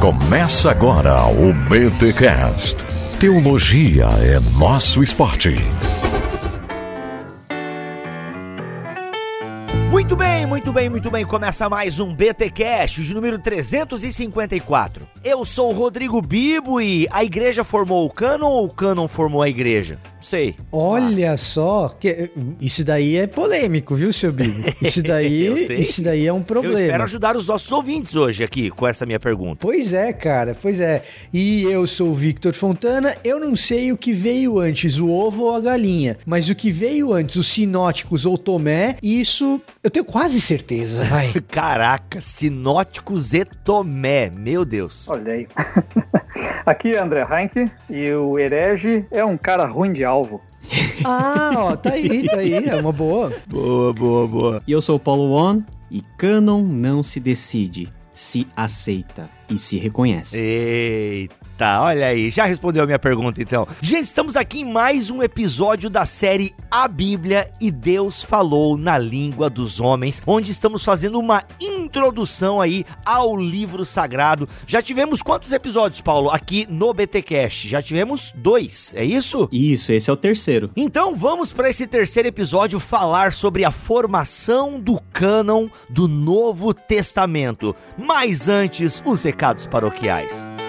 Começa agora o BTCast. Teologia é nosso esporte. Muito bem, muito bem, muito bem. Começa mais um BT Cash, de número 354. Eu sou o Rodrigo Bibo e a igreja formou o Canon ou o Canon formou a igreja? Sei. Olha só, que, isso daí é polêmico, viu, seu Bibo? Isso daí, Eu sei. isso daí é um problema. Eu espero ajudar os nossos ouvintes hoje aqui com essa minha pergunta. Pois é, cara, pois é. E eu sou o Victor Fontana. Eu não sei o que veio antes, o ovo ou a galinha, mas o que veio antes, os sinóticos ou Tomé, isso eu tenho quase certeza, vai. Caraca, sinóticos e Tomé, meu Deus. Olha aí. Aqui é André Heinck e o herege é um cara ruim de alvo. ah, ó, tá aí, tá aí, é uma boa. Boa, boa, boa. E eu sou o Paulo Won e Canon não se decide, se aceita e se reconhece. Eita, olha aí, já respondeu a minha pergunta então. Gente, estamos aqui em mais um episódio da série A Bíblia e Deus Falou na Língua dos Homens, onde estamos fazendo uma introdução aí ao livro sagrado. Já tivemos quantos episódios, Paulo, aqui no BTcast? Já tivemos dois, é isso? Isso, esse é o terceiro. Então vamos para esse terceiro episódio falar sobre a formação do cânon do Novo Testamento. Mas antes, os recados paroquiais.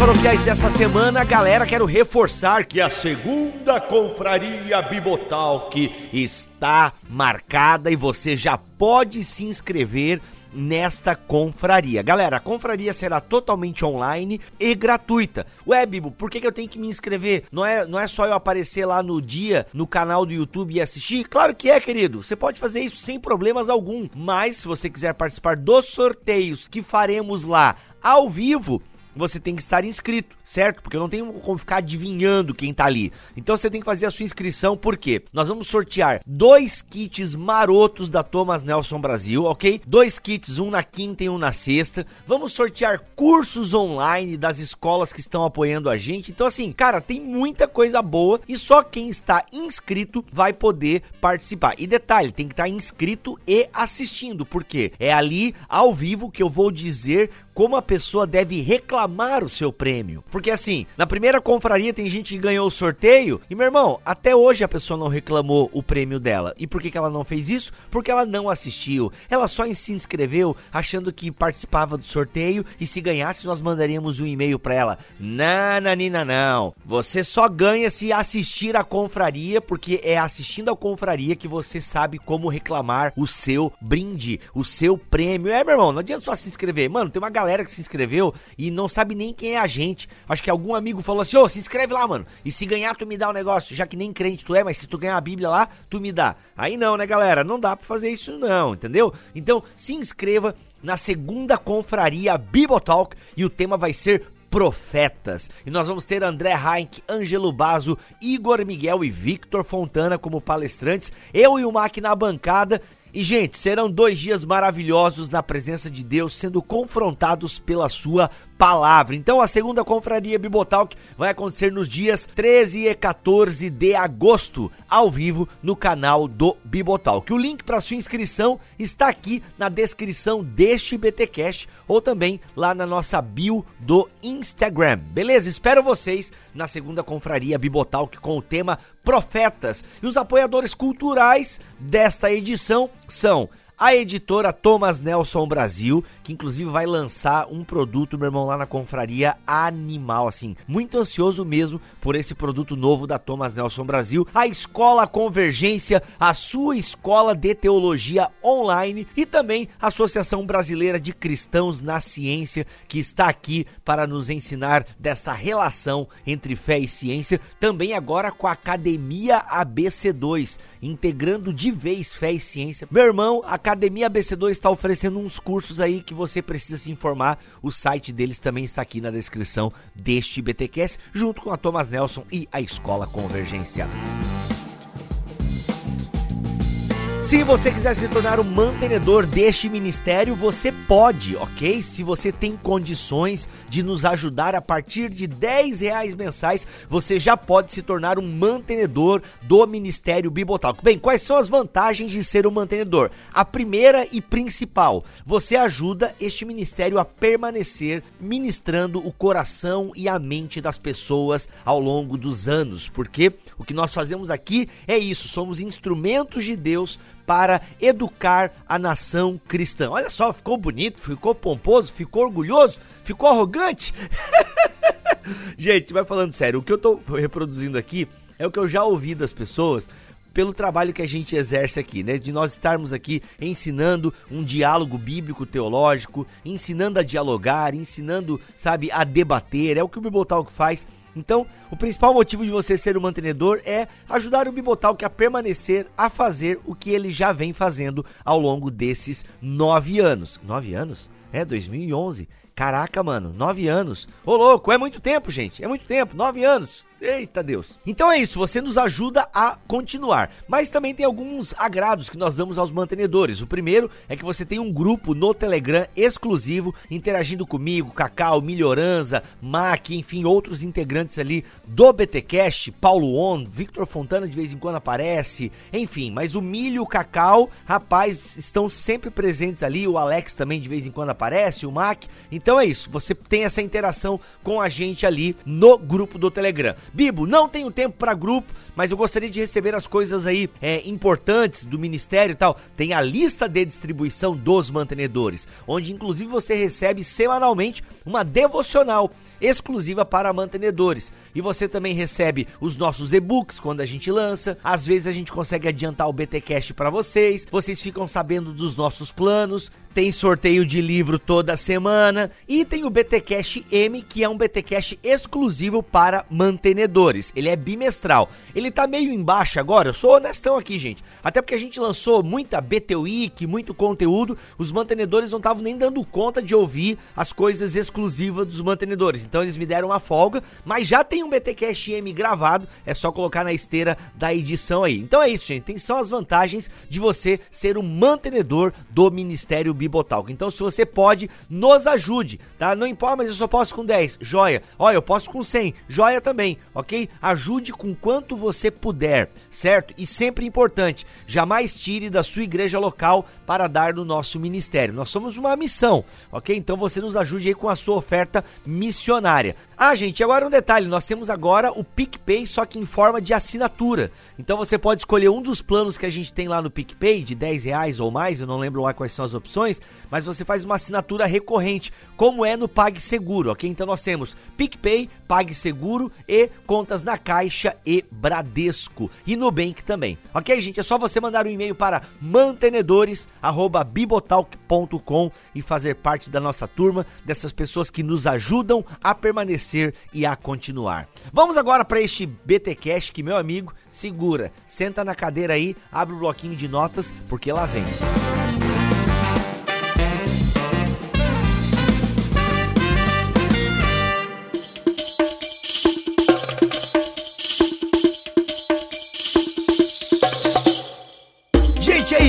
Paroquiais dessa semana, galera, quero reforçar que a segunda confraria Bibotalk está marcada e você já pode se inscrever nesta confraria. Galera, a confraria será totalmente online e gratuita. Ué, Bibo, por que, que eu tenho que me inscrever? Não é, não é só eu aparecer lá no dia no canal do YouTube e assistir? Claro que é, querido. Você pode fazer isso sem problemas algum. Mas se você quiser participar dos sorteios que faremos lá ao vivo, você tem que estar inscrito, certo? Porque eu não tenho como ficar adivinhando quem tá ali. Então você tem que fazer a sua inscrição, porque nós vamos sortear dois kits marotos da Thomas Nelson Brasil, ok? Dois kits, um na quinta e um na sexta. Vamos sortear cursos online das escolas que estão apoiando a gente. Então, assim, cara, tem muita coisa boa e só quem está inscrito vai poder participar. E detalhe, tem que estar inscrito e assistindo, porque é ali ao vivo que eu vou dizer como a pessoa deve reclamar o seu prêmio. Porque assim, na primeira confraria tem gente que ganhou o sorteio e, meu irmão, até hoje a pessoa não reclamou o prêmio dela. E por que, que ela não fez isso? Porque ela não assistiu. Ela só se inscreveu achando que participava do sorteio e se ganhasse nós mandaríamos um e-mail para ela. Nananina não. Você só ganha se assistir a confraria, porque é assistindo a confraria que você sabe como reclamar o seu brinde, o seu prêmio. É, meu irmão, não adianta só se inscrever. Mano, tem uma galera que se inscreveu e não sabe nem quem é a gente. Acho que algum amigo falou assim: ô, se inscreve lá, mano. E se ganhar, tu me dá o um negócio. Já que nem crente tu é, mas se tu ganhar a Bíblia lá, tu me dá. Aí não, né, galera? Não dá pra fazer isso, não, entendeu? Então, se inscreva na segunda confraria Bibotalk e o tema vai ser profetas. E nós vamos ter André Heinck, Ângelo Bazo, Igor Miguel e Victor Fontana como palestrantes, eu e o Mac na bancada. E, gente, serão dois dias maravilhosos na presença de Deus, sendo confrontados pela sua palavra. Então, a segunda confraria Bibotalk vai acontecer nos dias 13 e 14 de agosto, ao vivo, no canal do Bibotalk. O link para sua inscrição está aqui na descrição deste BTcast ou também lá na nossa bio do Instagram. Beleza? Espero vocês na segunda confraria Bibotalk com o tema Profetas. E os apoiadores culturais desta edição são a editora Thomas Nelson Brasil, que inclusive vai lançar um produto, meu irmão, lá na confraria animal, assim, muito ansioso mesmo por esse produto novo da Thomas Nelson Brasil, a Escola Convergência, a sua escola de teologia online e também a Associação Brasileira de Cristãos na Ciência, que está aqui para nos ensinar dessa relação entre fé e ciência, também agora com a Academia ABC2, integrando de vez fé e ciência. Meu irmão, a Academia ABC2 está oferecendo uns cursos aí que você precisa se informar. O site deles também está aqui na descrição deste BTQS, junto com a Thomas Nelson e a Escola Convergência. Se você quiser se tornar um mantenedor deste ministério, você pode, ok? Se você tem condições de nos ajudar a partir de 10 reais mensais, você já pode se tornar um mantenedor do Ministério Bibotalco. Bem, quais são as vantagens de ser um mantenedor? A primeira e principal, você ajuda este ministério a permanecer ministrando o coração e a mente das pessoas ao longo dos anos, porque o que nós fazemos aqui é isso, somos instrumentos de Deus para educar a nação cristã. Olha só, ficou bonito, ficou pomposo, ficou orgulhoso, ficou arrogante. Gente, vai falando sério, o que eu tô reproduzindo aqui é o que eu já ouvi das pessoas pelo trabalho que a gente exerce aqui, né? De nós estarmos aqui ensinando um diálogo bíblico teológico, ensinando a dialogar, ensinando, sabe, a debater. É o que o Bibotalk faz então, o principal motivo de você ser um mantenedor é ajudar o Bibotalk a permanecer a fazer o que ele já vem fazendo ao longo desses nove anos. Nove anos? É, 2011. Caraca, mano, nove anos. Ô louco, é muito tempo, gente. É muito tempo, nove anos. Eita Deus. Então é isso, você nos ajuda a continuar. Mas também tem alguns agrados que nós damos aos mantenedores. O primeiro é que você tem um grupo no Telegram exclusivo interagindo comigo, Cacau, Melhoranza, Mac, enfim, outros integrantes ali do BTcast, Paulo On, Victor Fontana de vez em quando aparece, enfim, mas o Milho o Cacau, rapaz, estão sempre presentes ali, o Alex também de vez em quando aparece, o Mac. Então é isso, você tem essa interação com a gente ali no grupo do Telegram. Bibo, não tenho tempo para grupo, mas eu gostaria de receber as coisas aí é, importantes do ministério e tal. Tem a lista de distribuição dos mantenedores, onde inclusive você recebe semanalmente uma devocional exclusiva para mantenedores. E você também recebe os nossos e-books quando a gente lança. Às vezes a gente consegue adiantar o BT Cash para vocês. Vocês ficam sabendo dos nossos planos. Tem sorteio de livro toda semana e tem o BT Cash M, que é um BT Cash exclusivo para mantenedores. Ele é bimestral. Ele tá meio embaixo agora, eu sou honestão aqui, gente. Até porque a gente lançou muita BT Week, muito conteúdo, os mantenedores não estavam nem dando conta de ouvir as coisas exclusivas dos mantenedores. Então eles me deram uma folga, mas já tem um BTcast M gravado, é só colocar na esteira da edição aí. Então é isso, gente. Tem são as vantagens de você ser um mantenedor do Ministério Bibotalco. Então se você pode, nos ajude, tá? Não importa, mas eu só posso com 10. Joia. Olha, eu posso com 100. Joia também, OK? Ajude com quanto você puder, certo? E sempre importante, jamais tire da sua igreja local para dar no nosso ministério. Nós somos uma missão, OK? Então você nos ajude aí com a sua oferta missionária. Ah, gente, agora um detalhe: nós temos agora o PicPay, só que em forma de assinatura. Então você pode escolher um dos planos que a gente tem lá no PicPay, de 10 reais ou mais, eu não lembro lá quais são as opções, mas você faz uma assinatura recorrente, como é no PagSeguro, ok? Então nós temos PicPay, PagSeguro e contas na Caixa e Bradesco. E Nubank também. Ok, gente? É só você mandar um e-mail para mantenedores.bibotalk.com e fazer parte da nossa turma, dessas pessoas que nos ajudam a permanecer e a continuar. Vamos agora para este BT Cash que meu amigo segura, senta na cadeira aí, abre o bloquinho de notas porque lá vem.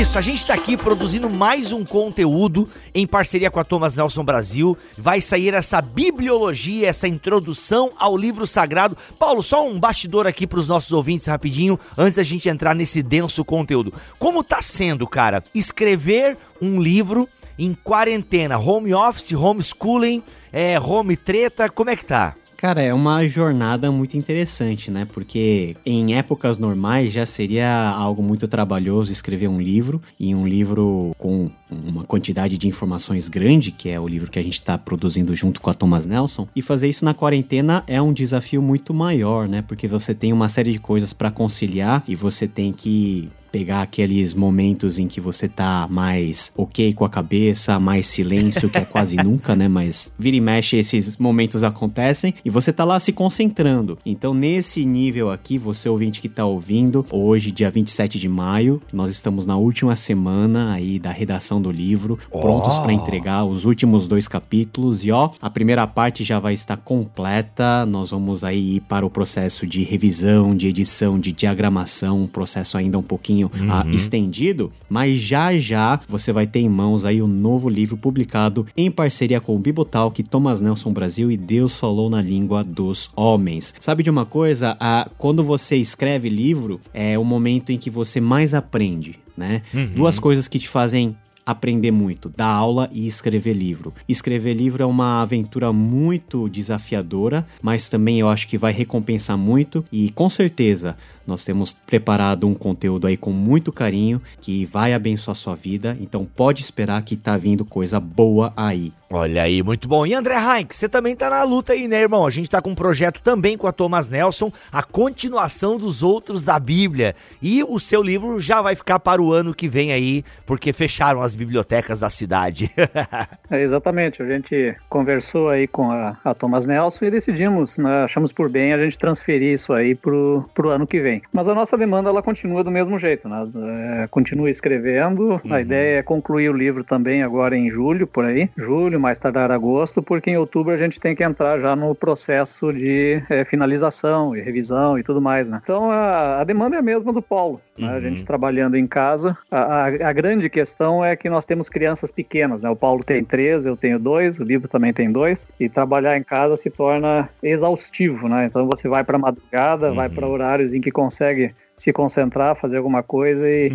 Isso, a gente está aqui produzindo mais um conteúdo em parceria com a Thomas Nelson Brasil. Vai sair essa bibliologia, essa introdução ao livro sagrado. Paulo, só um bastidor aqui para os nossos ouvintes rapidinho, antes da gente entrar nesse denso conteúdo. Como tá sendo, cara, escrever um livro em quarentena, home office, homeschooling, é, home treta, como é que tá? Cara, é uma jornada muito interessante, né? Porque em épocas normais já seria algo muito trabalhoso escrever um livro, e um livro com uma quantidade de informações grande, que é o livro que a gente está produzindo junto com a Thomas Nelson. E fazer isso na quarentena é um desafio muito maior, né? Porque você tem uma série de coisas para conciliar e você tem que pegar aqueles momentos em que você tá mais ok com a cabeça, mais silêncio, que é quase nunca, né? Mas vira e mexe, esses momentos acontecem e você tá lá se concentrando. Então, nesse nível aqui, você ouvinte que tá ouvindo, hoje, dia 27 de maio, nós estamos na última semana aí da redação do livro, prontos oh. para entregar os últimos dois capítulos e ó, a primeira parte já vai estar completa. Nós vamos aí ir para o processo de revisão, de edição, de diagramação, um processo ainda um pouquinho pouquinho ah, Uhum. estendido, mas já já você vai ter em mãos aí o novo livro publicado em parceria com o Bibotalk, Thomas Nelson Brasil e Deus falou na língua dos homens. Sabe de uma coisa? Ah, quando você escreve livro, é o momento em que você mais aprende, né? Duas coisas que te fazem aprender muito, dar aula e escrever livro. Escrever livro é uma aventura muito desafiadora, mas também eu acho que vai recompensar muito e com certeza nós temos preparado um conteúdo aí com muito carinho que vai abençoar sua vida, então pode esperar que tá vindo coisa boa aí. Olha aí, muito bom. E André Heinck, você também tá na luta aí, né, irmão? A gente tá com um projeto também com a Thomas Nelson, a continuação dos outros da Bíblia. E o seu livro já vai ficar para o ano que vem aí, porque fecharam as bibliotecas da cidade. É, exatamente, a gente conversou aí com a, a Thomas Nelson e decidimos, né, achamos por bem a gente transferir isso aí pro, pro ano que vem. Mas a nossa demanda ela continua do mesmo jeito, né? É, continua escrevendo, a ideia é concluir o livro também agora em julho, por aí, julho, mais tardar agosto, porque em outubro a gente tem que entrar já no processo de é, finalização e revisão e tudo mais, né? Então a, a demanda é a mesma do Paulo, né? A gente trabalhando em casa. A, a, a grande questão é que nós temos crianças pequenas, né? O Paulo tem três, eu tenho dois, o livro também tem dois, e trabalhar em casa se torna exaustivo, né? Então você vai para madrugada, vai para horários em que consegue se concentrar, fazer alguma coisa e,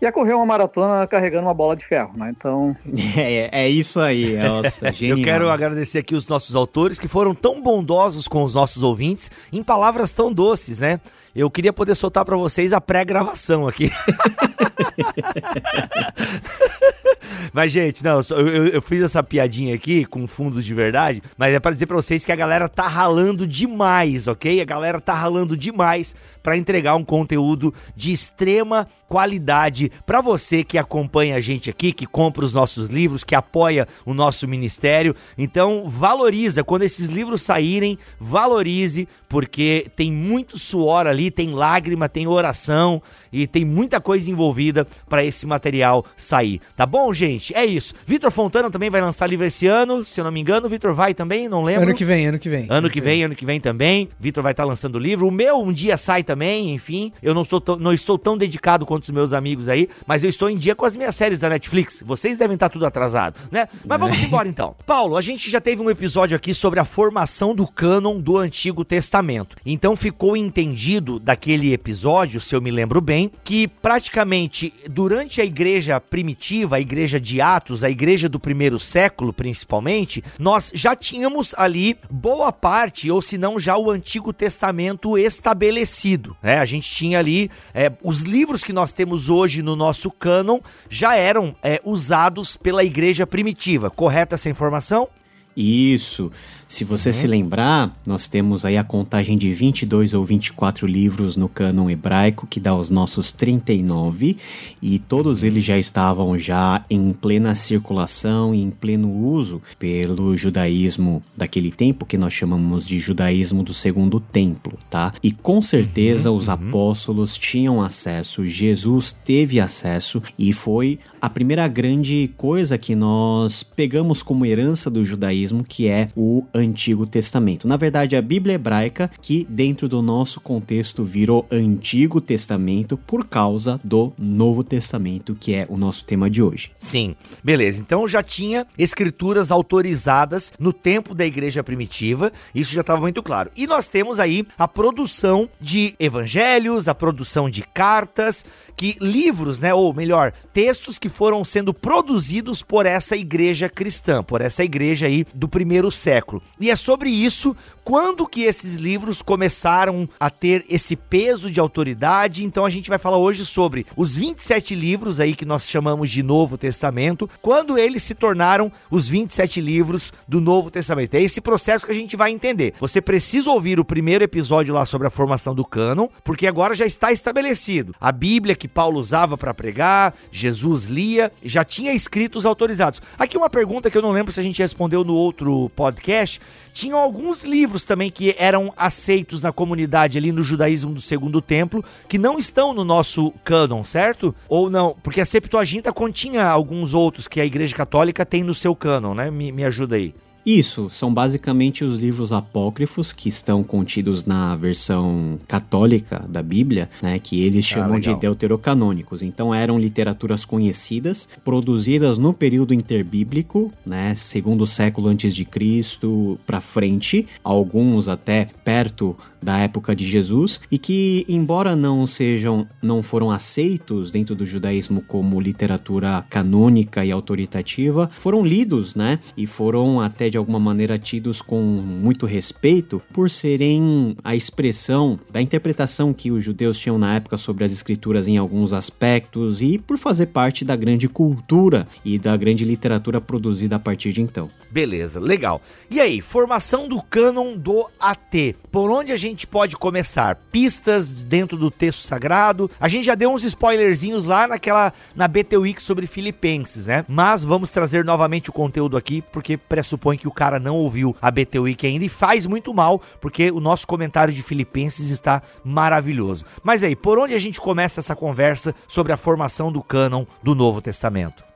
e a correr uma maratona carregando uma bola de ferro, né? Então, É, é isso aí, nossa, genial. Eu quero agradecer aqui os nossos autores que foram tão bondosos com os nossos ouvintes em palavras tão doces, né? Eu queria poder soltar para vocês a pré-gravação aqui. Mas, gente, não, eu, eu- fiz essa piadinha aqui com fundo de verdade, mas é pra dizer pra vocês que a galera tá ralando demais, ok? A galera tá ralando demais pra entregar um conteúdo de extrema qualidade pra você que acompanha a gente aqui, que compra os nossos livros, que apoia o nosso ministério. Então, valoriza quando esses livros saírem, valorize, porque tem muito suor ali, tem lágrima, tem oração e tem muita coisa envolvida pra esse material sair. Tá bom, gente? É isso. Vitor Fontana também vai lançar livro esse ano, se eu não me engano. Vitor vai também, não lembro. Ano que vem, ano que vem. Ano que vem, ano que vem também. Vitor vai estar lançando o livro. O meu um dia sai também, enfim. Eu não, sou tão- não estou tão dedicado quanto os meus amigos aí, mas eu estou em dia com as minhas séries da Netflix. Vocês devem estar tudo atrasado, né? Mas vamos embora então. Paulo, a gente já teve um episódio aqui sobre a formação do cânon do Antigo Testamento. Então ficou entendido daquele episódio, se eu me lembro bem, que praticamente durante a igreja primitiva, a igreja de Atos, a igreja do primeiro século principalmente, nós já tínhamos ali boa parte, ou se não já o Antigo Testamento estabelecido. Né? A gente tinha ali é, os livros que nós temos hoje no nosso cânon já eram é, usados pela igreja primitiva. Correta essa informação? Isso. Se você se lembrar, nós temos aí a contagem de 22 ou 24 livros no cânon hebraico, que dá os nossos 39, e todos eles já estavam já em plena circulação e em pleno uso pelo judaísmo daquele tempo, que nós chamamos de judaísmo do segundo templo, tá? E com certeza os apóstolos tinham acesso, Jesus teve acesso, e foi a primeira grande coisa que nós pegamos como herança do judaísmo, que é o Antigo Testamento. Na verdade, a Bíblia hebraica, que dentro do nosso contexto virou Antigo Testamento por causa do Novo Testamento, que é o nosso tema de hoje. Sim, beleza. Então já tinha escrituras autorizadas no tempo da igreja primitiva, isso já estava muito claro. E nós temos aí a produção de evangelhos, a produção de cartas, que livros, né, ou melhor, textos que foram sendo produzidos por essa igreja cristã, por essa igreja aí do primeiro século. E é sobre isso quando que esses livros começaram a ter esse peso de autoridade. Então a gente vai falar hoje sobre os 27 livros aí que nós chamamos de Novo Testamento, quando eles se tornaram os 27 livros do Novo Testamento. É esse processo que a gente vai entender. Você precisa ouvir o primeiro episódio lá sobre a formação do cânon, porque agora já está estabelecido. A Bíblia que Paulo usava para pregar, Jesus lia, já tinha escritos autorizados. Aqui uma pergunta que eu não lembro se a gente respondeu no outro podcast. Tinham alguns livros também que eram aceitos na comunidade ali no judaísmo do Segundo Templo, que não estão no nosso cânon, certo? Ou não? Porque a Septuaginta continha alguns outros que a Igreja Católica tem no seu cânon, né? Me, me ajuda aí. Isso, são basicamente os livros apócrifos que estão contidos na versão católica da Bíblia, né, que eles ah, chamam ah, de deuterocanônicos. Então eram literaturas conhecidas, produzidas no período interbíblico, né, segundo século antes de Cristo para frente, alguns até perto da época de Jesus e que embora não sejam não foram aceitos dentro do judaísmo como literatura canônica e autoritativa, foram lidos, né? E foram até de alguma maneira tidos com muito respeito por serem a expressão da interpretação que os judeus tinham na época sobre as escrituras em alguns aspectos e por fazer parte da grande cultura e da grande literatura produzida a partir de então. Beleza, legal. E aí, formação do cânon do AT. Por onde a gente pode começar? Pistas dentro do texto sagrado. A gente já deu uns spoilerzinhos lá naquela na BT Week sobre Filipenses, né? Mas vamos trazer novamente o conteúdo aqui porque pressupõe que o cara não ouviu a BT Week ainda e faz muito mal, porque o nosso comentário de Filipenses está maravilhoso. Mas aí, por onde a gente começa essa conversa sobre a formação do cânon do Novo Testamento?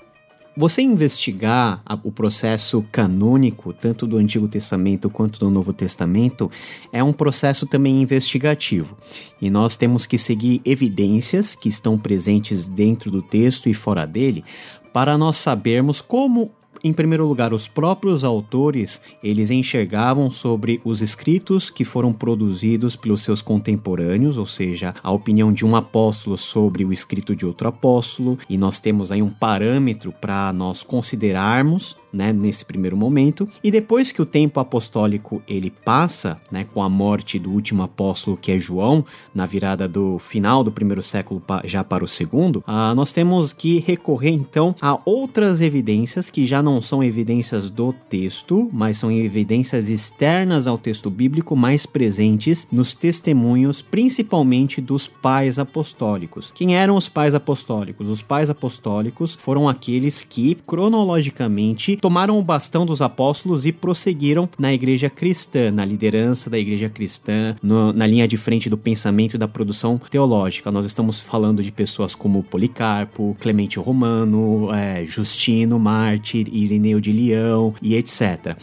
Você investigar o processo canônico, tanto do Antigo Testamento quanto do Novo Testamento, é um processo também investigativo. E nós temos que seguir evidências que estão presentes dentro do texto e fora dele, para nós sabermos como em primeiro lugar, os próprios autores, eles enxergavam sobre os escritos que foram produzidos pelos seus contemporâneos, ou seja, a opinião de um apóstolo sobre o escrito de outro apóstolo, e nós temos aí um parâmetro para nós considerarmos né, nesse primeiro momento. E depois que o tempo apostólico ele passa, né, com a morte do último apóstolo que é João, na virada do final do primeiro século já para o segundo, ah, nós temos que recorrer então a outras evidências que já não são evidências do texto, mas são evidências externas ao texto bíblico, mais presentes nos testemunhos, principalmente dos pais apostólicos. Quem eram os pais apostólicos? Os pais apostólicos foram aqueles que cronologicamente tomaram o bastão dos apóstolos e prosseguiram na igreja cristã, na liderança da igreja cristã, no, na linha de frente do pensamento e da produção teológica. Nós estamos falando de pessoas como Policarpo, Clemente Romano, é, Justino, Mártir, Irineu de Leão e etc.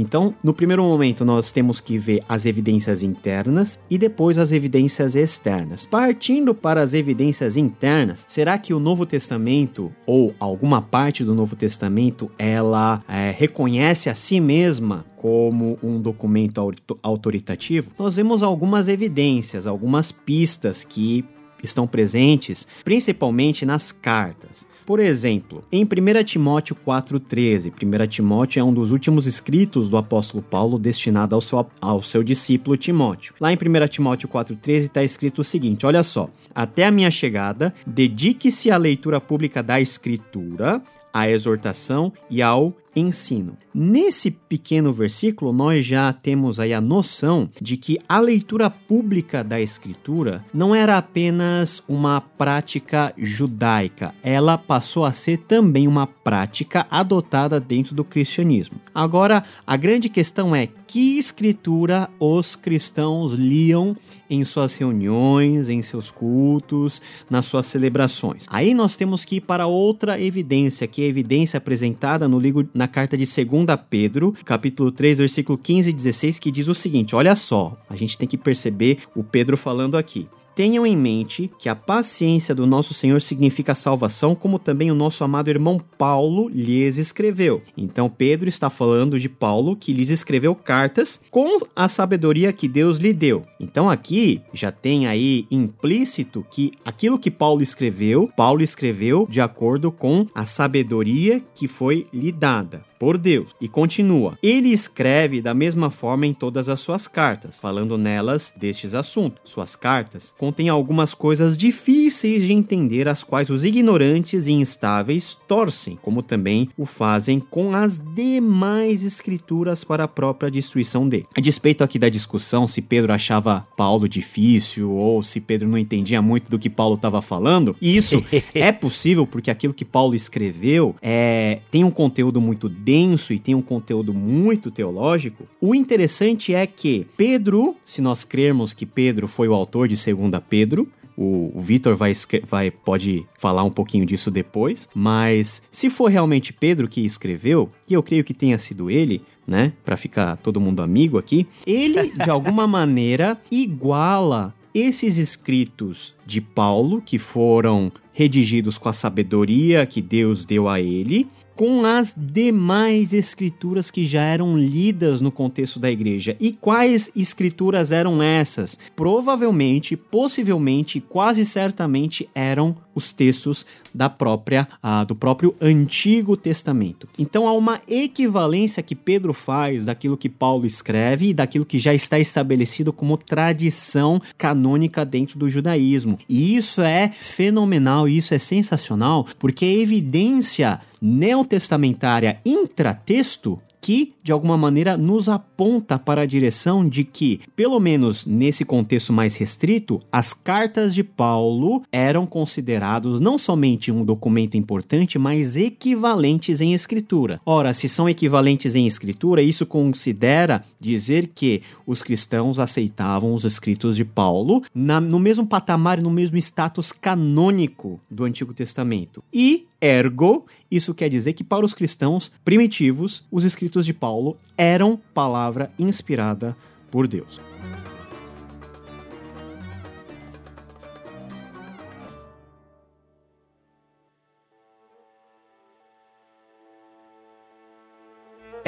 Então, no primeiro momento, nós temos que ver as evidências internas e depois as evidências externas. Partindo para as evidências internas, será que o Novo Testamento ou alguma parte do Novo Testamento ela é, reconhece a si mesma como um documento autoritativo? Nós vemos algumas evidências, algumas pistas que estão presentes, principalmente nas cartas. Por exemplo, em 1 Timóteo 4,13, 1 Timóteo é um dos últimos escritos do apóstolo Paulo destinado ao seu, ao seu discípulo Timóteo. Lá em 1 Timóteo 4,13 está escrito o seguinte: olha só. Até a minha chegada, dedique-se à leitura pública da Escritura, à exortação e ao ensino. Nesse pequeno versículo, nós já temos aí a noção de que a leitura pública da Escritura não era apenas uma prática judaica, ela passou a ser também uma prática adotada dentro do cristianismo. Agora, a grande questão é que escritura os cristãos liam em suas reuniões, em seus cultos, nas suas celebrações. Aí nós temos que ir para outra evidência, que é a evidência apresentada no livro, na carta de 2 Pedro, capítulo 3, versículo 15 e 16, que diz o seguinte: olha só, a gente tem que perceber o Pedro falando aqui. Tenham em mente que a paciência do nosso Senhor significa salvação, como também o nosso amado irmão Paulo lhes escreveu. Então, Pedro está falando de Paulo que lhes escreveu cartas com a sabedoria que Deus lhe deu. Então, aqui já tem aí implícito que aquilo que Paulo escreveu, Paulo escreveu de acordo com a sabedoria que foi lhe dada por Deus. E continua: Ele escreve da mesma forma em todas as suas cartas, falando nelas destes assuntos. Suas cartas contêm algumas coisas difíceis de entender, as quais os ignorantes e instáveis torcem, como também o fazem com as demais escrituras para a própria destruição dele. A despeito aqui da discussão se Pedro achava Paulo difícil ou se Pedro não entendia muito do que Paulo estava falando, isso é possível porque aquilo que Paulo escreveu é, tem um conteúdo muito denso e tem um conteúdo muito teológico, o interessante é que Pedro, se nós crermos que Pedro foi o autor de 2 Pedro, O, o Vitor vai, vai pode falar um pouquinho disso depois, mas se for realmente Pedro que escreveu, e eu creio que tenha sido ele, né, para ficar todo mundo amigo aqui, ele de alguma maneira iguala esses escritos de Paulo que foram redigidos com a sabedoria que Deus deu a ele com as demais escrituras que já eram lidas no contexto da igreja. E quais escrituras eram essas? Provavelmente, possivelmente, quase certamente eram os textos da própria uh, do próprio Antigo Testamento. Então há uma equivalência que Pedro faz daquilo que Paulo escreve e daquilo que já está estabelecido como tradição canônica dentro do judaísmo. E isso é fenomenal, isso é sensacional, porque a evidência neotestamentária intratexto que, de alguma maneira, nos aponta para a direção de que, pelo menos nesse contexto mais restrito, as cartas de Paulo eram considerados não somente um documento importante, mas equivalentes em escritura. Ora, se são equivalentes em escritura, isso considera dizer que os cristãos aceitavam os escritos de Paulo na, no mesmo patamar no mesmo status canônico do Antigo Testamento. E Ergo, isso quer dizer que para os cristãos primitivos, os escritos de Paulo eram palavra inspirada por Deus.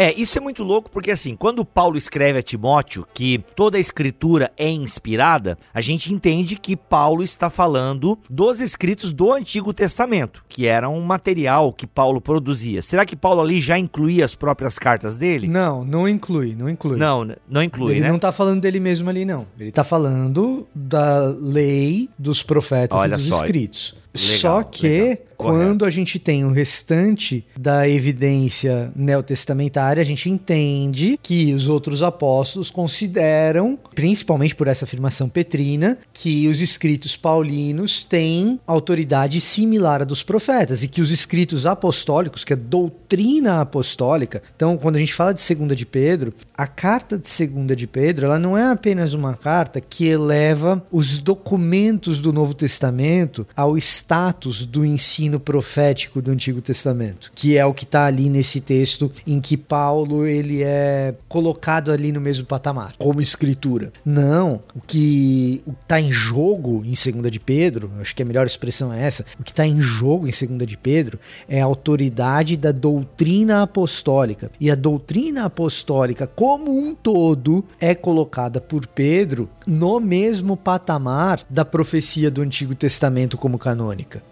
É, isso é muito louco porque assim, quando Paulo escreve a Timóteo que toda a escritura é inspirada, a gente entende que Paulo está falando dos escritos do Antigo Testamento, que era um material que Paulo produzia. Será que Paulo ali já incluía as próprias cartas dele? Não, não inclui, não inclui. Não, não inclui, Ele né? não está falando dele mesmo ali, não. Ele está falando da lei dos profetas Olha e dos só. escritos. Legal, Só que legal. quando a gente tem o restante da evidência neotestamentária, a gente entende que os outros apóstolos consideram, principalmente por essa afirmação petrina, que os escritos paulinos têm autoridade similar à dos profetas e que os escritos apostólicos, que é doutrina apostólica, então quando a gente fala de segunda de Pedro, a carta de segunda de Pedro, ela não é apenas uma carta que eleva os documentos do Novo Testamento ao status do ensino profético do Antigo Testamento, que é o que está ali nesse texto em que Paulo ele é colocado ali no mesmo patamar, como escritura. Não, o que está em jogo em Segunda de Pedro, acho que a melhor expressão é essa, o que está em jogo em Segunda de Pedro é a autoridade da doutrina apostólica. E a doutrina apostólica como um todo é colocada por Pedro no mesmo patamar da profecia do Antigo Testamento como canônica.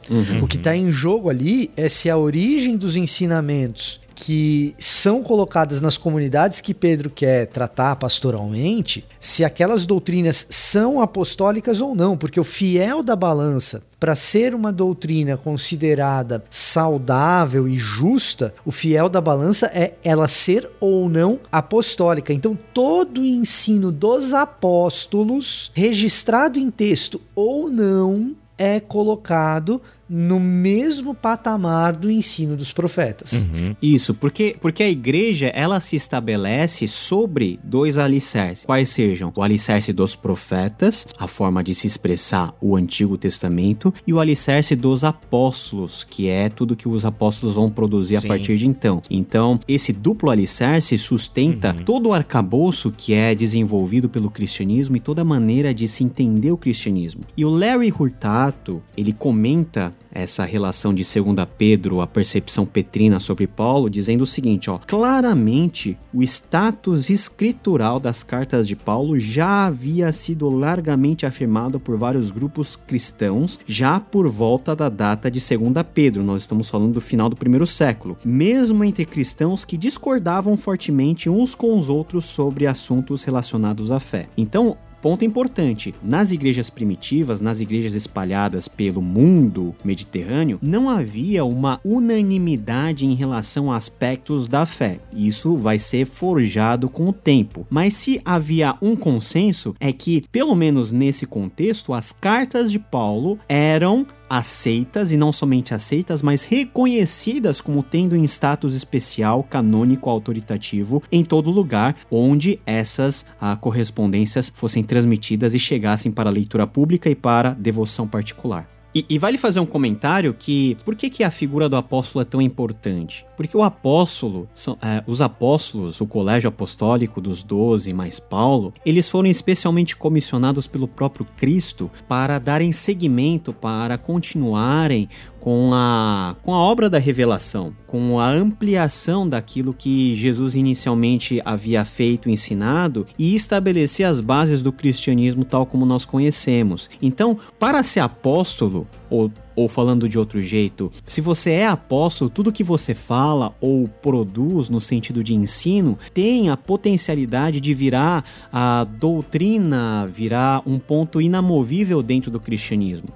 O que está em jogo ali é se a origem dos ensinamentos que são colocadas nas comunidades que Pedro quer tratar pastoralmente, se aquelas doutrinas são apostólicas ou não, porque o fiel da balança para ser uma doutrina considerada saudável e justa, o fiel da balança é ela ser ou não apostólica. Então, todo o ensino dos apóstolos, registrado em texto ou não, é colocado no mesmo patamar do ensino dos profetas. Uhum. Isso, porque, porque a igreja ela se estabelece sobre dois alicerces, quais sejam o alicerce dos profetas, a forma de se expressar o Antigo Testamento, e o alicerce dos apóstolos, que é tudo que os apóstolos vão produzir Sim. a partir de então. Então, esse duplo alicerce sustenta todo o arcabouço que é desenvolvido pelo cristianismo e toda a maneira de se entender o cristianismo. E o Larry Hurtado, ele comenta essa relação de 2 Pedro, a percepção petrina sobre Paulo, dizendo o seguinte, ó, claramente o status escritural das cartas de Paulo já havia sido largamente afirmado por vários grupos cristãos já por volta da data de 2 Pedro, nós estamos falando do final do primeiro século, mesmo entre cristãos que discordavam fortemente uns com os outros sobre assuntos relacionados à fé. Então, Ponto importante: nas igrejas primitivas, nas igrejas espalhadas pelo mundo mediterrâneo, não havia uma unanimidade em relação a aspectos da fé. Isso vai ser forjado com o tempo. Mas se havia um consenso, é que, pelo menos nesse contexto, as cartas de Paulo eram aceitas, e não somente aceitas, mas reconhecidas como tendo em status especial, canônico, autoritativo, em todo lugar onde essas ah, correspondências fossem transmitidas e chegassem para leitura pública e para devoção particular. E, e, vale fazer um comentário que por que, que a figura do apóstolo é tão importante? Porque o apóstolo, são, é, os apóstolos, o colégio apostólico dos doze mais Paulo, eles foram especialmente comissionados pelo próprio Cristo para darem seguimento, para continuarem com a, com a obra da revelação, com a ampliação daquilo que Jesus inicialmente havia feito, ensinado e estabelecer as bases do cristianismo tal como nós conhecemos. Então, para ser apóstolo, ou, ou falando de outro jeito, se você é apóstolo, tudo que você fala ou produz no sentido de ensino tem a potencialidade de virar a doutrina, virar um ponto inamovível dentro do cristianismo.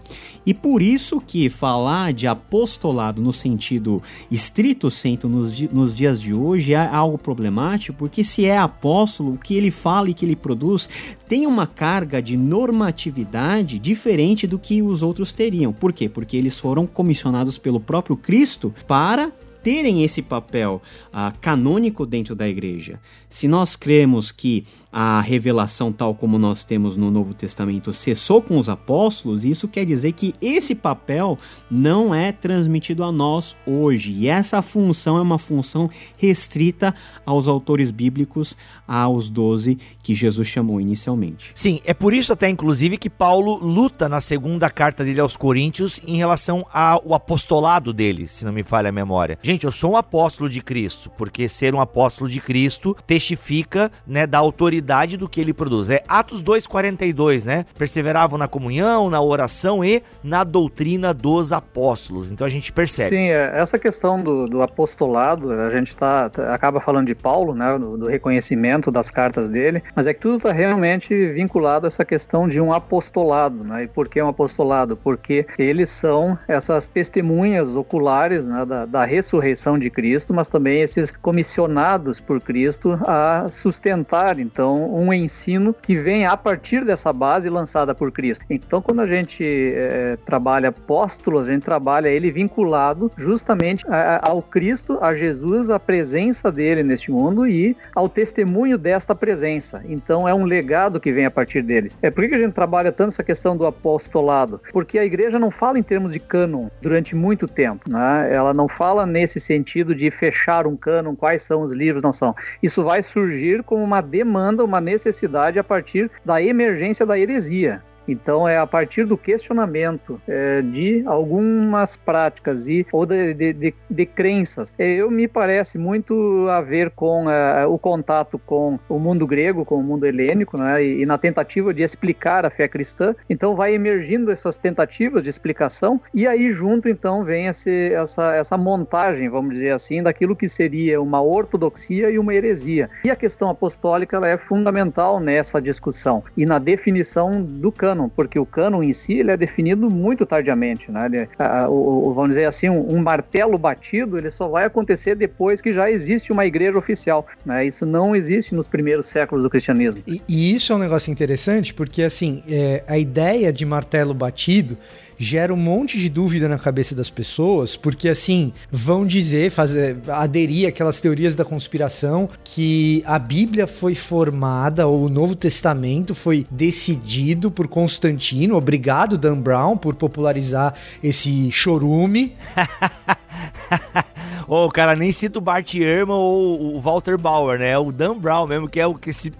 E por isso que falar de apostolado no sentido estrito senso nos, nos dias de hoje é algo problemático, porque se é apóstolo, o que ele fala e que ele produz tem uma carga de normatividade diferente do que os outros teriam. Por quê? Porque eles foram comissionados pelo próprio Cristo para terem esse papel uh, canônico dentro da igreja. Se nós cremos que a revelação, tal como nós temos no Novo Testamento, cessou com os apóstolos, isso quer dizer que esse papel não é transmitido a nós hoje. E essa função é uma função restrita aos autores bíblicos, aos doze que Jesus chamou inicialmente. Sim, é por isso até inclusive que Paulo luta na segunda carta dele aos Coríntios em relação ao apostolado dele, se não me falha a memória. Gente, eu sou um apóstolo de Cristo, porque ser um apóstolo de Cristo testifica, né, da autoridade do que ele produz. É Atos 2:42, né? Perseveravam na comunhão, na oração e na doutrina dos apóstolos. Então a gente percebe. Sim, é, essa questão do, do apostolado, a gente tá, acaba falando de Paulo, né, do, do reconhecimento das cartas dele, mas é que tudo está realmente vinculado a essa questão de um apostolado, né? E por que um apostolado? Porque eles são essas testemunhas oculares né, da, da ressurreição de Cristo, mas também esses comissionados por Cristo a sustentar, então, um ensino que vem a partir dessa base lançada por Cristo. Então, quando a gente é, trabalha apóstolos, a gente trabalha ele vinculado justamente a, ao Cristo, a Jesus, a presença dele neste mundo e ao testemunho desta presença. Então, é um legado que vem a partir deles. É por que a gente trabalha tanto essa questão do apostolado? Porque a igreja não fala em termos de cânon durante muito tempo, né? Ela não fala nesse sentido de fechar um cânon, quais são os livros, não são. Isso vai surgir como uma demanda, uma necessidade a partir da emergência da heresia. Então é a partir do questionamento é, de algumas práticas e ou de, de, de, de crenças. É, eu me parece muito a ver com é, o contato com o mundo grego, com o mundo helênico, né, e, e, na tentativa de explicar a fé cristã. Então vai emergindo essas tentativas de explicação e aí junto então vem esse, essa essa montagem, vamos dizer assim, daquilo que seria uma ortodoxia e uma heresia. E a questão apostólica ela é fundamental nessa discussão e na definição do cânone cânon, porque o cânon em si ele é definido muito tardiamente, né? Ele, a, o, vamos dizer assim, um, um, martelo batido ele só vai acontecer depois que já existe uma igreja oficial, né? Isso não existe nos primeiros séculos do cristianismo. E, e isso é um negócio interessante porque assim é, a ideia de martelo batido gera um monte de dúvida na cabeça das pessoas, porque assim, vão dizer, fazer, aderir aquelas teorias da conspiração que a Bíblia foi formada, ou o Novo Testamento foi decidido por Constantino, obrigado Dan Brown por popularizar esse chorume. oh, o cara nem cita o Bart Ehrman ou o Walter Bauer, né? É o Dan Brown mesmo, que é o que se,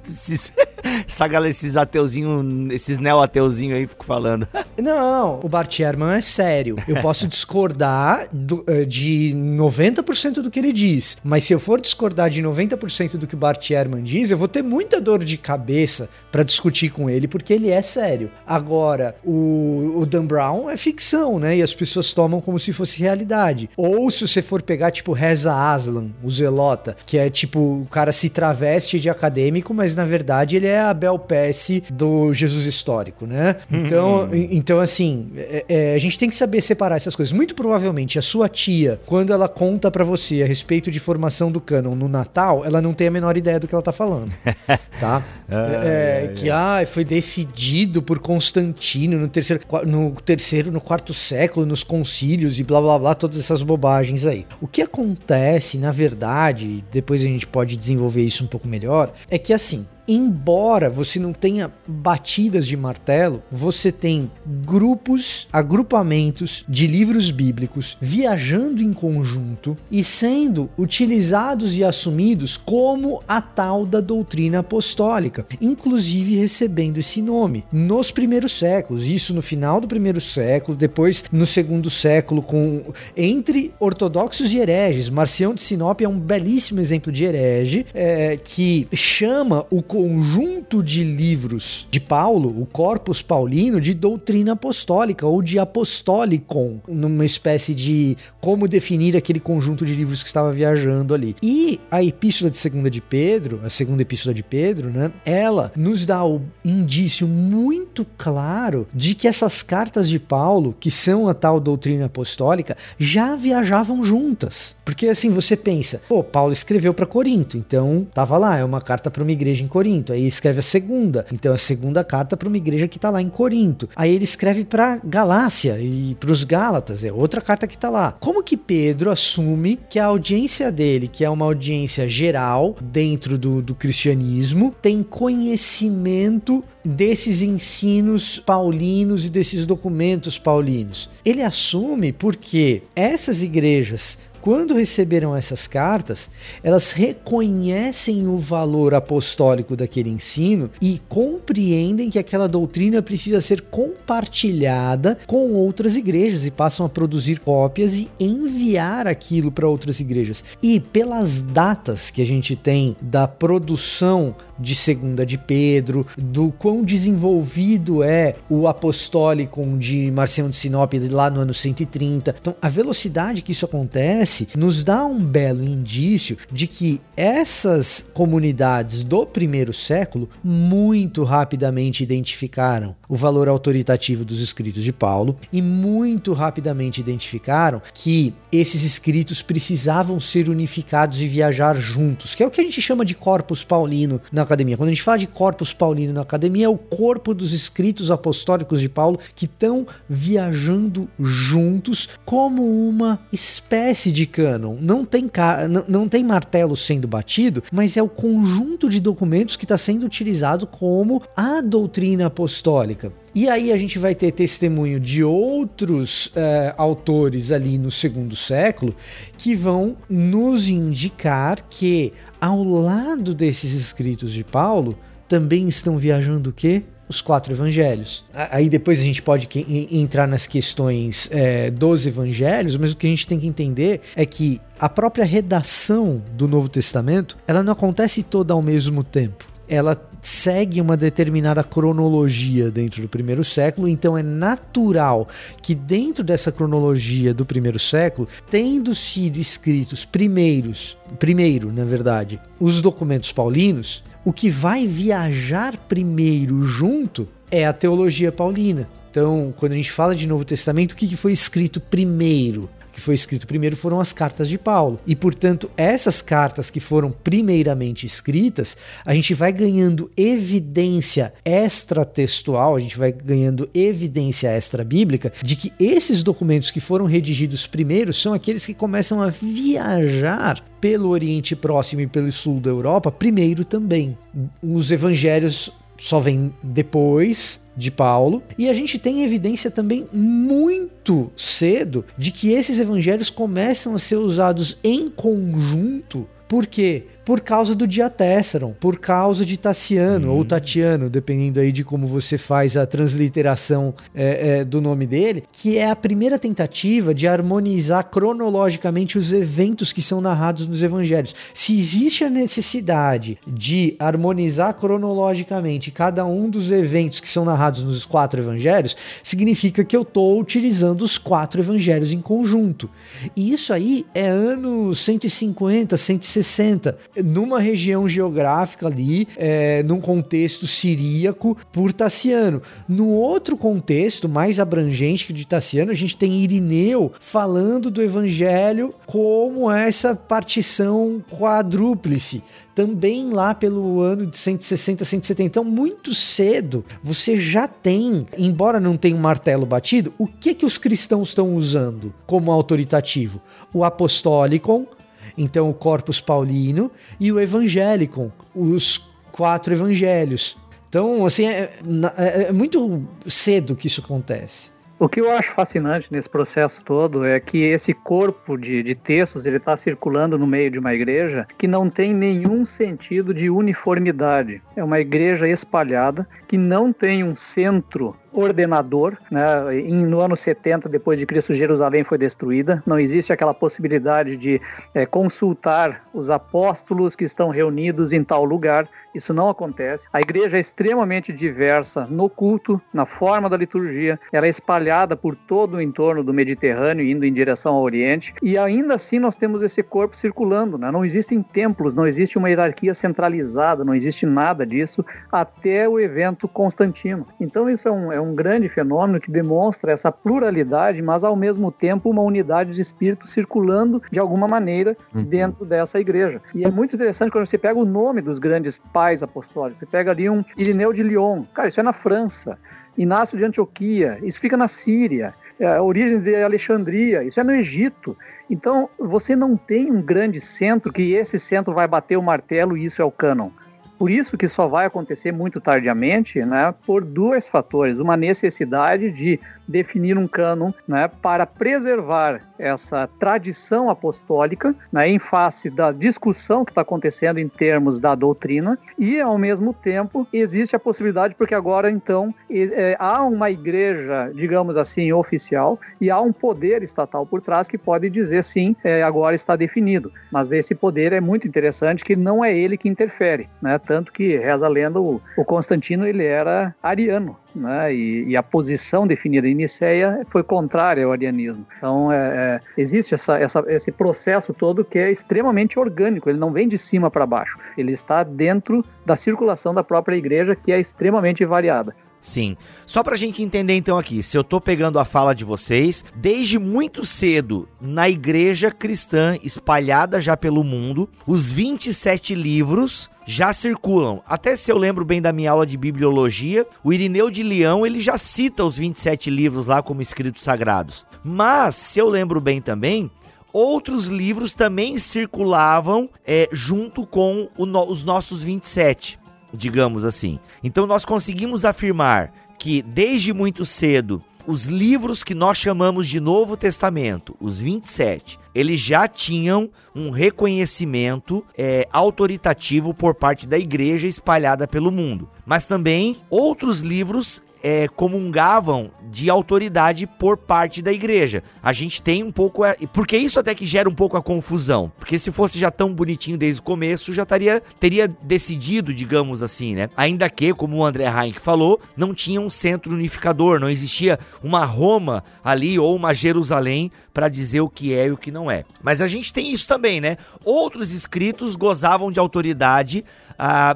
se esses ateuzinhos, esses neo-ateuzinhos aí fico falando. Não, o Bart Ehrman é sério. Eu posso discordar do, eh, de 90% do que ele diz, mas se eu for discordar de 90% do que o Bart Ehrman diz, eu vou ter muita dor de cabeça para discutir com ele, porque ele é sério. Agora, o, o Dan Brown é ficção, né? E as pessoas tomam como se fosse realidade. Ou se você for pegar, tipo, Reza Aslan, o Zelota, que é tipo, o cara se traveste de acadêmico, mas na verdade ele é a Abel Pesce do Jesus histórico, né? Então, então assim, é, é, a gente tem que saber separar essas coisas. Muito provavelmente a sua tia, quando ela conta para você a respeito de formação do cânon no Natal, ela não tem a menor ideia do que ela tá falando, tá? é, que ah, foi decidido por Constantino no terceiro, no terceiro, no quarto século, nos concílios e blá blá blá, todas essas bobagens aí. O que acontece, na verdade, depois a gente pode desenvolver isso um pouco melhor, é que assim, embora você não tenha batidas de martelo, você tem grupos, agrupamentos de livros bíblicos viajando em conjunto e sendo utilizados e assumidos como a tal da doutrina apostólica, inclusive recebendo esse nome nos primeiros séculos, isso no final do primeiro século, depois no segundo século com entre ortodoxos e hereges. Marcião de Sinop é um belíssimo exemplo de herege é, que chama o conjunto de livros de Paulo, o Corpus Paulino, de doutrina apostólica ou de apostolicon, numa espécie de como definir aquele conjunto de livros que estava viajando ali. E a epístola de segunda de Pedro, a segunda epístola de Pedro, né, ela nos dá o indício muito claro de que essas cartas de Paulo, que são a tal doutrina apostólica, já viajavam juntas. Porque assim, você pensa, pô, Paulo escreveu para Corinto, então tava lá, é uma carta para uma igreja em Corinto Corinto. Aí escreve a segunda. Então a segunda carta para uma igreja que está lá em Corinto. Aí ele escreve para Galácia e para os Gálatas. É outra carta que está lá. Como que Pedro assume que a audiência dele, que é uma audiência geral dentro do, do cristianismo, tem conhecimento desses ensinos paulinos e desses documentos paulinos? Ele assume porque essas igrejas quando receberam essas cartas, elas reconhecem o valor apostólico daquele ensino e compreendem que aquela doutrina precisa ser compartilhada com outras igrejas e passam a produzir cópias e enviar aquilo para outras igrejas. E pelas datas que a gente tem da produção de segunda de Pedro, do quão desenvolvido é o apostólico de Marcião de Sinop lá no ano 130. Então, a velocidade que isso acontece nos dá um belo indício de que essas comunidades do primeiro século muito rapidamente identificaram o valor autoritativo dos escritos de Paulo e muito rapidamente identificaram que esses escritos precisavam ser unificados e viajar juntos, que é o que a gente chama de corpus paulino na academia. Quando a gente fala de corpus paulino na academia, é o corpo dos escritos apostólicos de Paulo que estão viajando juntos como uma espécie de cânon. Não tem, não, não tem martelo sendo batido, mas é o conjunto de documentos que está sendo utilizado como a doutrina apostólica. E aí a gente vai ter testemunho de outros uh, autores ali no segundo século que vão nos indicar que ao lado desses escritos de Paulo também estão viajando o quê? Os quatro evangelhos. Aí depois a gente pode entrar nas questões é, dos evangelhos, mas o que a gente tem que entender é que a própria redação do Novo Testamento ela não acontece toda ao mesmo tempo. Ela segue uma determinada cronologia dentro do primeiro século, então é natural que dentro dessa cronologia do primeiro século, tendo sido escritos primeiros, primeiro, na verdade, os documentos paulinos, o que vai viajar primeiro junto é a teologia paulina. Então, quando a gente fala de Novo Testamento, o que foi escrito primeiro? Que foi escrito primeiro foram as cartas de Paulo. E, portanto, essas cartas que foram primeiramente escritas, a gente vai ganhando evidência extratextual, a gente vai ganhando evidência extra-bíblica de que esses documentos que foram redigidos primeiro são aqueles que começam a viajar pelo Oriente Próximo e pelo sul da Europa primeiro também. Os evangelhos só vêm depois, de Paulo, e a gente tem evidência também muito cedo de que esses evangelhos começam a ser usados em conjunto. Por quê? Por causa do Diatessaron, por causa de Tassiano ou Tatiano, dependendo aí de como você faz a transliteração é, é, do nome dele, que é a primeira tentativa de harmonizar cronologicamente os eventos que são narrados nos evangelhos. Se existe a necessidade de harmonizar cronologicamente cada um dos eventos que são narrados nos quatro evangelhos, significa que eu estou utilizando os quatro evangelhos em conjunto. E isso aí é ano 150, 160 numa região geográfica ali, é, num contexto siríaco, por Tassiano. No outro contexto, mais abrangente que de Tassiano, a gente tem Irineu falando do evangelho como essa partição quadrúplice também lá pelo ano de 160, 170. Então, muito cedo, você já tem, embora não tenha um martelo batido, o que que os cristãos estão usando como autoritativo? O apostólico, então o Corpus Paulino, e o Evangelicon, os quatro evangelhos. Então, assim, é, é, é muito cedo que isso acontece. O que eu acho fascinante nesse processo todo é que esse corpo de, de textos ele está circulando no meio de uma igreja que não tem nenhum sentido de uniformidade. É uma igreja espalhada que não tem um centro ordenador. Né? no ano 70 depois de Cristo, Jerusalém foi destruída. Não existe aquela possibilidade de é, consultar os apóstolos que estão reunidos em tal lugar. Isso não acontece. A igreja é extremamente diversa no culto, na forma da liturgia. Ela é espalhada por todo o entorno do Mediterrâneo, indo em direção ao Oriente. E ainda assim nós temos esse corpo circulando. Né? Não existem templos, não existe uma hierarquia centralizada, não existe nada disso até o evento Constantino. Então isso é um, é um grande fenômeno que demonstra essa pluralidade, mas ao mesmo tempo uma unidade de espírito circulando de alguma maneira uhum. dentro dessa igreja. E é muito interessante quando você pega o nome dos grandes pais apostólicos. Você pega ali um Irineu de Lyon, cara, isso é na França. Inácio de Antioquia, isso fica na Síria. É a origem de Alexandria, isso é no Egito. Então, você não tem um grande centro que esse centro vai bater o martelo e isso é o cânon. Por isso que só vai acontecer muito tardiamente, né, por dois fatores. Uma necessidade de definir um cânon né, para preservar essa tradição apostólica né, em face da discussão que está acontecendo em termos da doutrina e, ao mesmo tempo, existe a possibilidade, porque agora, então, é, há uma igreja, digamos assim, oficial e há um poder estatal por trás que pode dizer, sim, é, agora está definido. Mas esse poder é muito interessante, que não é ele que interfere, né? tanto que, reza a lenda, o, o Constantino ele era ariano, né? E, e, a posição definida em Niceia foi contrária ao arianismo. Então, é, é, existe essa, essa, esse processo todo que é extremamente orgânico, ele não vem de cima para baixo, ele está dentro da circulação da própria igreja, que é extremamente variada. Sim. Só pra gente entender então aqui, se eu tô pegando a fala de vocês, desde muito cedo, na igreja cristã espalhada já pelo mundo, os 27 livros já circulam. Até se eu lembro bem da minha aula de bibliologia, o Irineu de Leão, ele já cita os 27 livros lá como escritos sagrados. Mas, se eu lembro bem também, outros livros também circulavam é, junto com no, os nossos 27, digamos assim. Então nós conseguimos afirmar que desde muito cedo os livros que nós chamamos de Novo Testamento, os 27, eles já tinham um reconhecimento é, autoritativo por parte da igreja espalhada pelo mundo. Mas também outros livros é, comungavam de autoridade por parte da igreja. A gente tem um pouco. Porque isso até que gera um pouco a confusão. Porque se fosse já tão bonitinho desde o começo, já estaria, teria decidido, digamos assim, né? Ainda que, como o André Heinck falou, não tinha um centro unificador, não existia uma Roma ali ou uma Jerusalém para dizer o que é e o que não é. Mas a gente tem isso também, né? Outros escritos gozavam de autoridade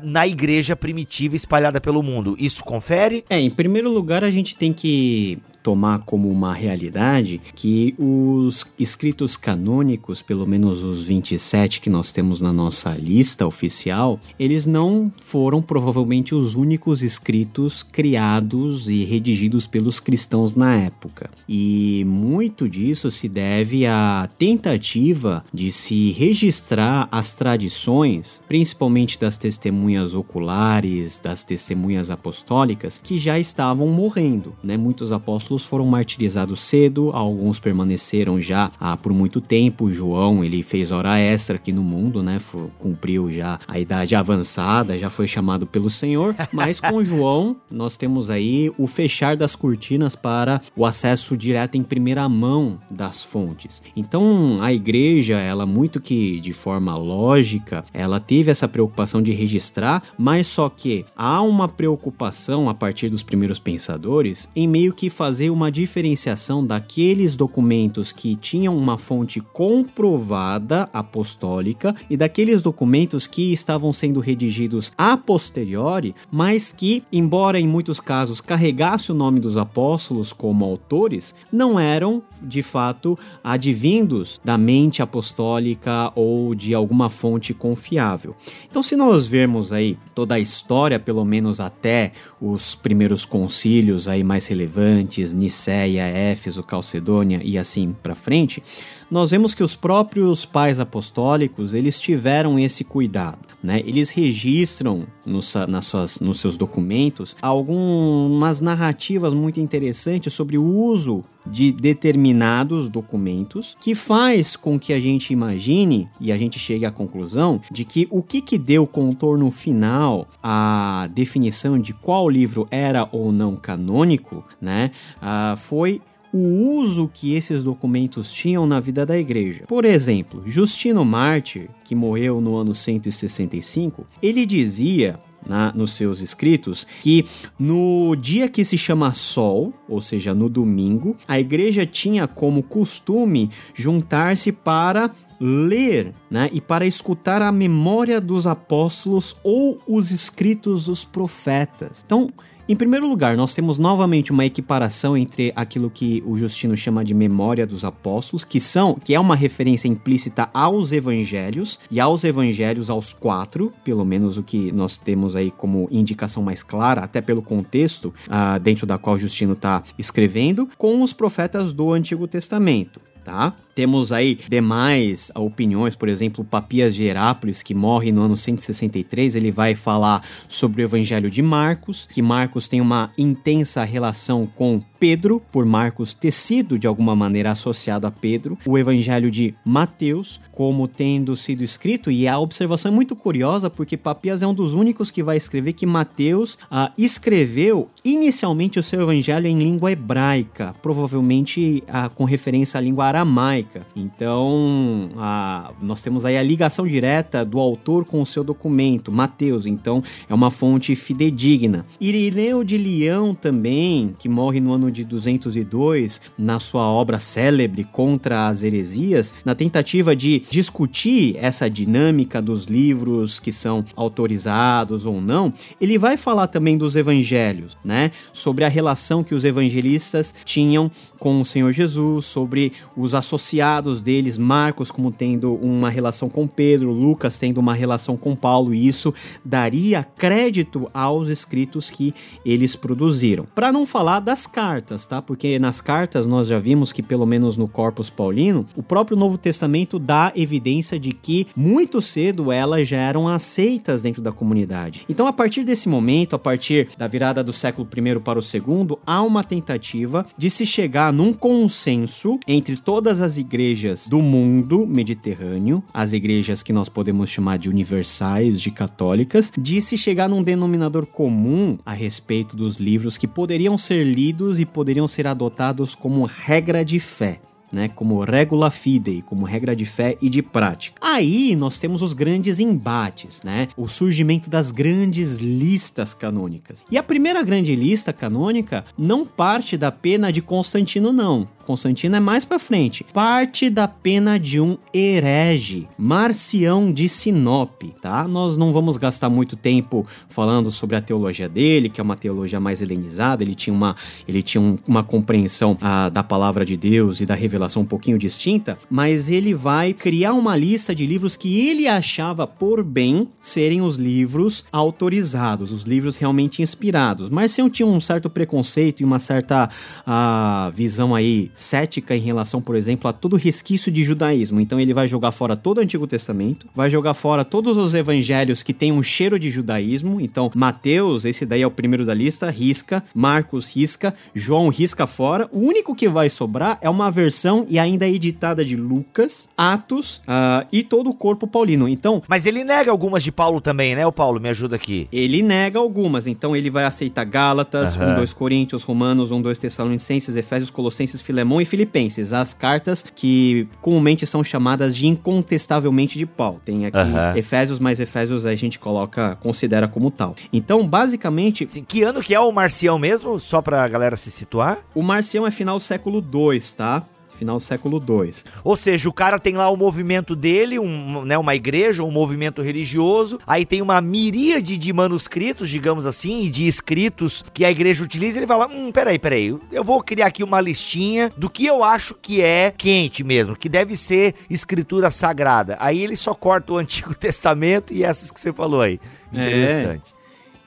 na igreja primitiva espalhada pelo mundo. Isso confere? É, em primeiro lugar, a gente tem que tomar como uma realidade que os escritos canônicos, pelo menos os 27 que nós temos na nossa lista oficial, eles não foram provavelmente os únicos escritos criados e redigidos pelos cristãos na época. E muito disso se deve à tentativa de se registrar as tradições, principalmente das testemunhas oculares, das testemunhas apostólicas, que já estavam morrendo, né? Muitos apóstolos apóstolos foram martirizados cedo, alguns permaneceram já ah, por muito tempo. João, ele fez hora extra aqui no mundo, né? Cumpriu já a idade avançada, já foi chamado pelo Senhor. Mas com João, nós temos aí o fechar das cortinas para o acesso direto em primeira mão das fontes. Então, a igreja, ela muito que de forma lógica, ela teve essa preocupação de registrar, mas só que há uma preocupação a partir dos primeiros pensadores em meio que fazer fazer uma diferenciação daqueles documentos que tinham uma fonte comprovada apostólica e daqueles documentos que estavam sendo redigidos a posteriori, mas que, embora em muitos casos carregasse o nome dos apóstolos como autores, não eram de fato advindos da mente apostólica ou de alguma fonte confiável. Então, se nós vermos aí toda a história, pelo menos até os primeiros concílios aí mais relevantes, Nicéia, Éfeso, Calcedônia e assim para frente, nós vemos que os próprios pais apostólicos eles tiveram esse cuidado, né? Eles registram nos, nas suas, nos seus documentos algumas narrativas muito interessantes sobre o uso de determinados documentos que faz com que a gente imagine e a gente chegue à conclusão de que o que, que deu contorno final à definição de qual livro era ou não canônico, né, uh, foi o uso que esses documentos tinham na vida da igreja. Por exemplo, Justino Mártir, que morreu no ano 165, ele dizia na, nos seus escritos que no dia que se chama Sol, ou seja, no domingo, a igreja tinha como costume juntar-se para ler né, e para escutar a memória dos apóstolos ou os escritos dos profetas. Então, em primeiro lugar, nós temos novamente uma equiparação entre aquilo que o Justino chama de memória dos apóstolos, que são, que é uma referência implícita aos evangelhos e aos evangelhos aos quatro, pelo menos o que nós temos aí como indicação mais clara, até pelo contexto uh, dentro da qual Justino está escrevendo, com os profetas do Antigo Testamento. Tá? Temos aí demais opiniões, por exemplo, Papias de Herápolis, que morre no ano 163, ele vai falar sobre o Evangelho de Marcos, que Marcos tem uma intensa relação com Pedro, por Marcos ter sido de alguma maneira associado a Pedro, o Evangelho de Mateus, como tendo sido escrito, e a observação é muito curiosa, porque Papias é um dos únicos que vai escrever que Mateus ah, escreveu inicialmente o seu evangelho em língua hebraica, provavelmente ah, com referência à língua aramaica então, a, nós temos aí a ligação direta do autor com o seu documento, Mateus. Então, é uma fonte fidedigna. Irineu de Leão também, que morre no ano de 202, na sua obra célebre Contra as Heresias, na tentativa de discutir essa dinâmica dos livros que são autorizados ou não, ele vai falar também dos evangelhos, né? Sobre a relação que os evangelistas tinham com o Senhor Jesus, sobre os associados deles, Marcos como tendo uma relação com Pedro, Lucas tendo uma relação com Paulo, e isso daria crédito aos escritos que eles produziram. Para não falar das cartas, tá? Porque nas cartas nós já vimos que pelo menos no Corpus Paulino, o próprio Novo Testamento dá evidência de que muito cedo elas já eram aceitas dentro da comunidade. Então, a partir desse momento, a partir da virada do século I para o segundo, há uma tentativa de se chegar num consenso entre todas as igrejas do mundo mediterrâneo, as igrejas que nós podemos chamar de universais, de católicas, de se chegar num denominador comum a respeito dos livros que poderiam ser lidos e poderiam ser adotados como regra de fé né, como regula fidei, como regra de fé e de prática. Aí nós temos os grandes embates, né, o surgimento das grandes listas canônicas. E a primeira grande lista canônica não parte da pena de Constantino não. Constantino é mais para frente. Parte da pena de um herege, Marcião de Sinope, tá? Nós não vamos gastar muito tempo falando sobre a teologia dele, que é uma teologia mais helenizada, ele tinha uma, ele tinha um, uma compreensão ah, da palavra de Deus e da revelação um pouquinho distinta, mas ele vai criar uma lista de livros que ele achava por bem serem os livros autorizados, os livros realmente inspirados. Marcião tinha um certo preconceito e uma certa ah, visão aí cética em relação, por exemplo, a todo resquício de judaísmo. Então ele vai jogar fora todo o Antigo Testamento, vai jogar fora todos os evangelhos que têm um cheiro de judaísmo. Então, Mateus, esse daí é o primeiro da lista, risca, Marcos risca, João risca fora. O único que vai sobrar é uma versão e ainda editada de Lucas, Atos uh, e todo o corpo paulino. Então, mas ele nega algumas de Paulo também, né? O Paulo me ajuda aqui. Ele nega algumas. Então ele vai aceitar Gálatas, uhum. 1, 2 Coríntios, Romanos, 1, 2 Tessalonicenses, Efésios, Colossenses, Filemão Filemão e Filipenses, as cartas que comumente são chamadas de incontestavelmente de Paulo. Tem aqui Aham. Efésios, mas Efésios a gente coloca, considera como tal. Então, basicamente, Assim, que ano que é o Marcião mesmo? Só pra galera se situar. o Marcião é final do século II, tá? Final do século II. Ou seja, o cara tem lá o movimento dele, um, né, uma igreja, um movimento religioso, aí tem uma miríade de manuscritos, digamos assim, e de escritos que a igreja utiliza, ele vai lá, hum, peraí, peraí, eu vou criar aqui uma listinha do que eu acho que é quente mesmo, que deve ser escritura sagrada. Aí ele só corta o Antigo Testamento e essas que você falou aí. Interessante.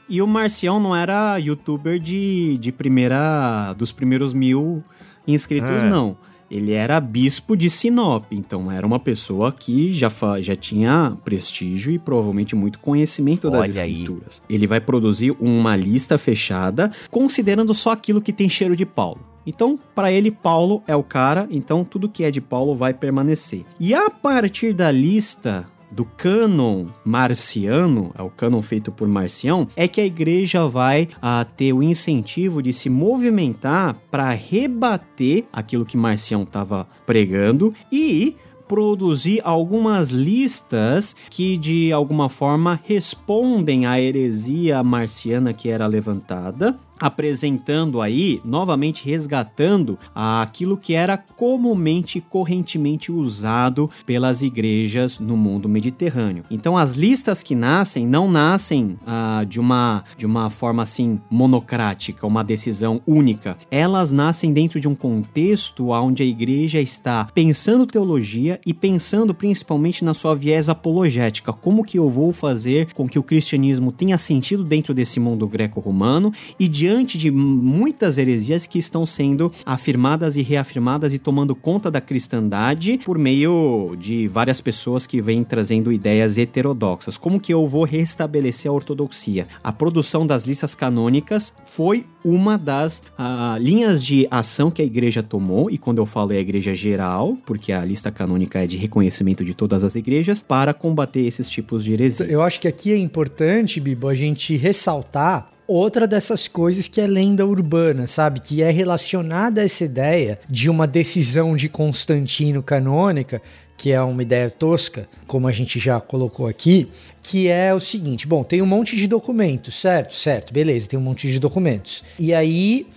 E o Marcião não era youtuber de, de primeira. dos primeiros mil inscritos, É. não. Ele era bispo de Sinop, então era uma pessoa que já, já tinha prestígio e provavelmente muito conhecimento das Olha aí. escrituras. Ele vai produzir uma lista fechada, considerando só aquilo que tem cheiro de Paulo. Então, para ele, Paulo é o cara, então tudo que é de Paulo vai permanecer. E a partir da lista do cânon marciano, é o cânon feito por Marcião, é que a igreja vai ah, ter o incentivo de se movimentar para rebater aquilo que Marcião estava pregando e produzir algumas listas que de alguma forma respondem à heresia marciana que era levantada, apresentando aí, novamente resgatando aquilo que era comumente e correntemente usado pelas igrejas no mundo mediterrâneo. Então as listas que nascem não nascem ah, de uma de uma forma assim monocrática, uma decisão única. Elas nascem dentro de um contexto onde a igreja está pensando teologia e pensando principalmente na sua viés apologética, como que eu vou fazer com que o cristianismo tenha sentido dentro desse mundo greco-romano e diante de muitas heresias que estão sendo afirmadas e reafirmadas e tomando conta da cristandade por meio de várias pessoas que vêm trazendo ideias heterodoxas. Como que eu vou restabelecer a ortodoxia? A produção das listas canônicas foi uma das ah, linhas de ação que a igreja tomou, e quando eu falo é a igreja geral, porque a lista canônica é de reconhecimento de todas as igrejas, para combater esses tipos de heresia. Eu acho que aqui é importante, Bibo, a gente ressaltar outra dessas coisas que é lenda urbana, sabe? Que é relacionada a essa ideia de uma decisão de Constantino canônica, que é uma ideia tosca, como a gente já colocou aqui, que é o seguinte: bom, tem um monte de documentos, certo? Certo, beleza, tem um monte de documentos. E aí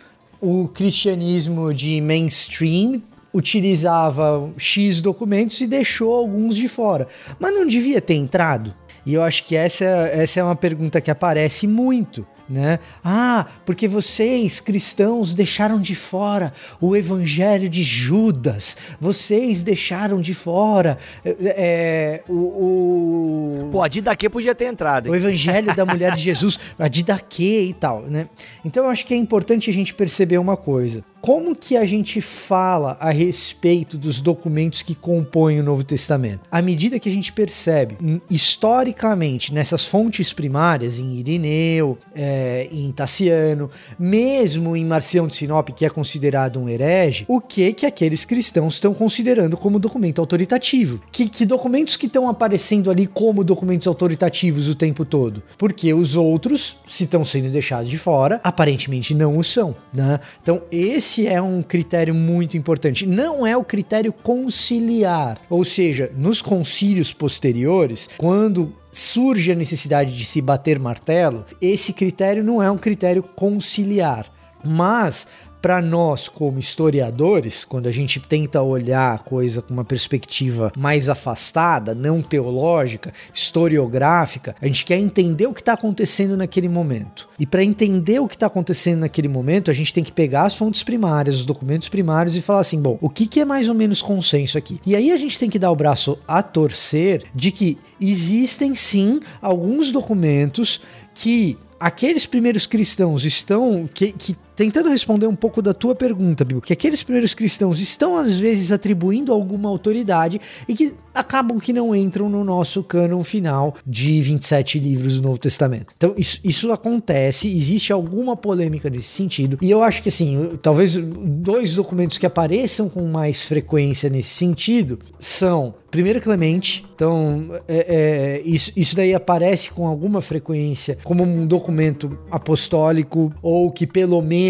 o cristianismo de mainstream utilizava X documentos e deixou alguns de fora. Mas não devia ter entrado? E eu acho que essa, essa é uma pergunta que aparece muito. Né? Ah, porque vocês cristãos deixaram de fora o evangelho de Judas, vocês deixaram de fora é, o, o, Pô, a Didaquê podia ter entrado. o hein? evangelho da mulher de Jesus, a Didaquê e tal, né? Então eu acho que é importante a gente perceber uma coisa. Como que a gente fala a respeito dos documentos que compõem o Novo Testamento? À medida que a gente percebe, hum, historicamente, nessas fontes primárias, em Irineu, é, em Tassiano, mesmo em Marcião de Sinop, que é considerado um herege, o que que aqueles cristãos estão considerando como documento autoritativo? Que, que documentos que estão aparecendo ali como documentos autoritativos o tempo todo? Porque os outros, se estão sendo deixados de fora, aparentemente não o são, né? Então esse é um critério muito importante. Não é o critério conciliar, ou seja, nos concílios posteriores, quando surge a necessidade de se bater martelo, esse critério não é um critério conciliar, mas para nós, como historiadores, quando a gente tenta olhar a coisa com uma perspectiva mais afastada, não teológica, historiográfica, a gente quer entender o que está acontecendo naquele momento. E para entender o que está acontecendo naquele momento, a gente tem que pegar as fontes primárias, os documentos primários e falar assim: bom, o que, que é mais ou menos consenso aqui? E aí a gente tem que dar o braço a torcer de que existem sim alguns documentos que aqueles primeiros cristãos estão que, que tentando responder um pouco da tua pergunta, Bill, que aqueles primeiros cristãos estão às vezes atribuindo alguma autoridade e que acabam que não entram no nosso cânon final de 27 livros do Novo Testamento. Então isso, isso acontece, existe alguma polêmica nesse sentido e eu acho que assim, talvez dois documentos que apareçam com mais frequência nesse sentido são Primeiro Clemente, então é, é, isso, isso daí aparece com alguma frequência como um documento apostólico ou que pelo menos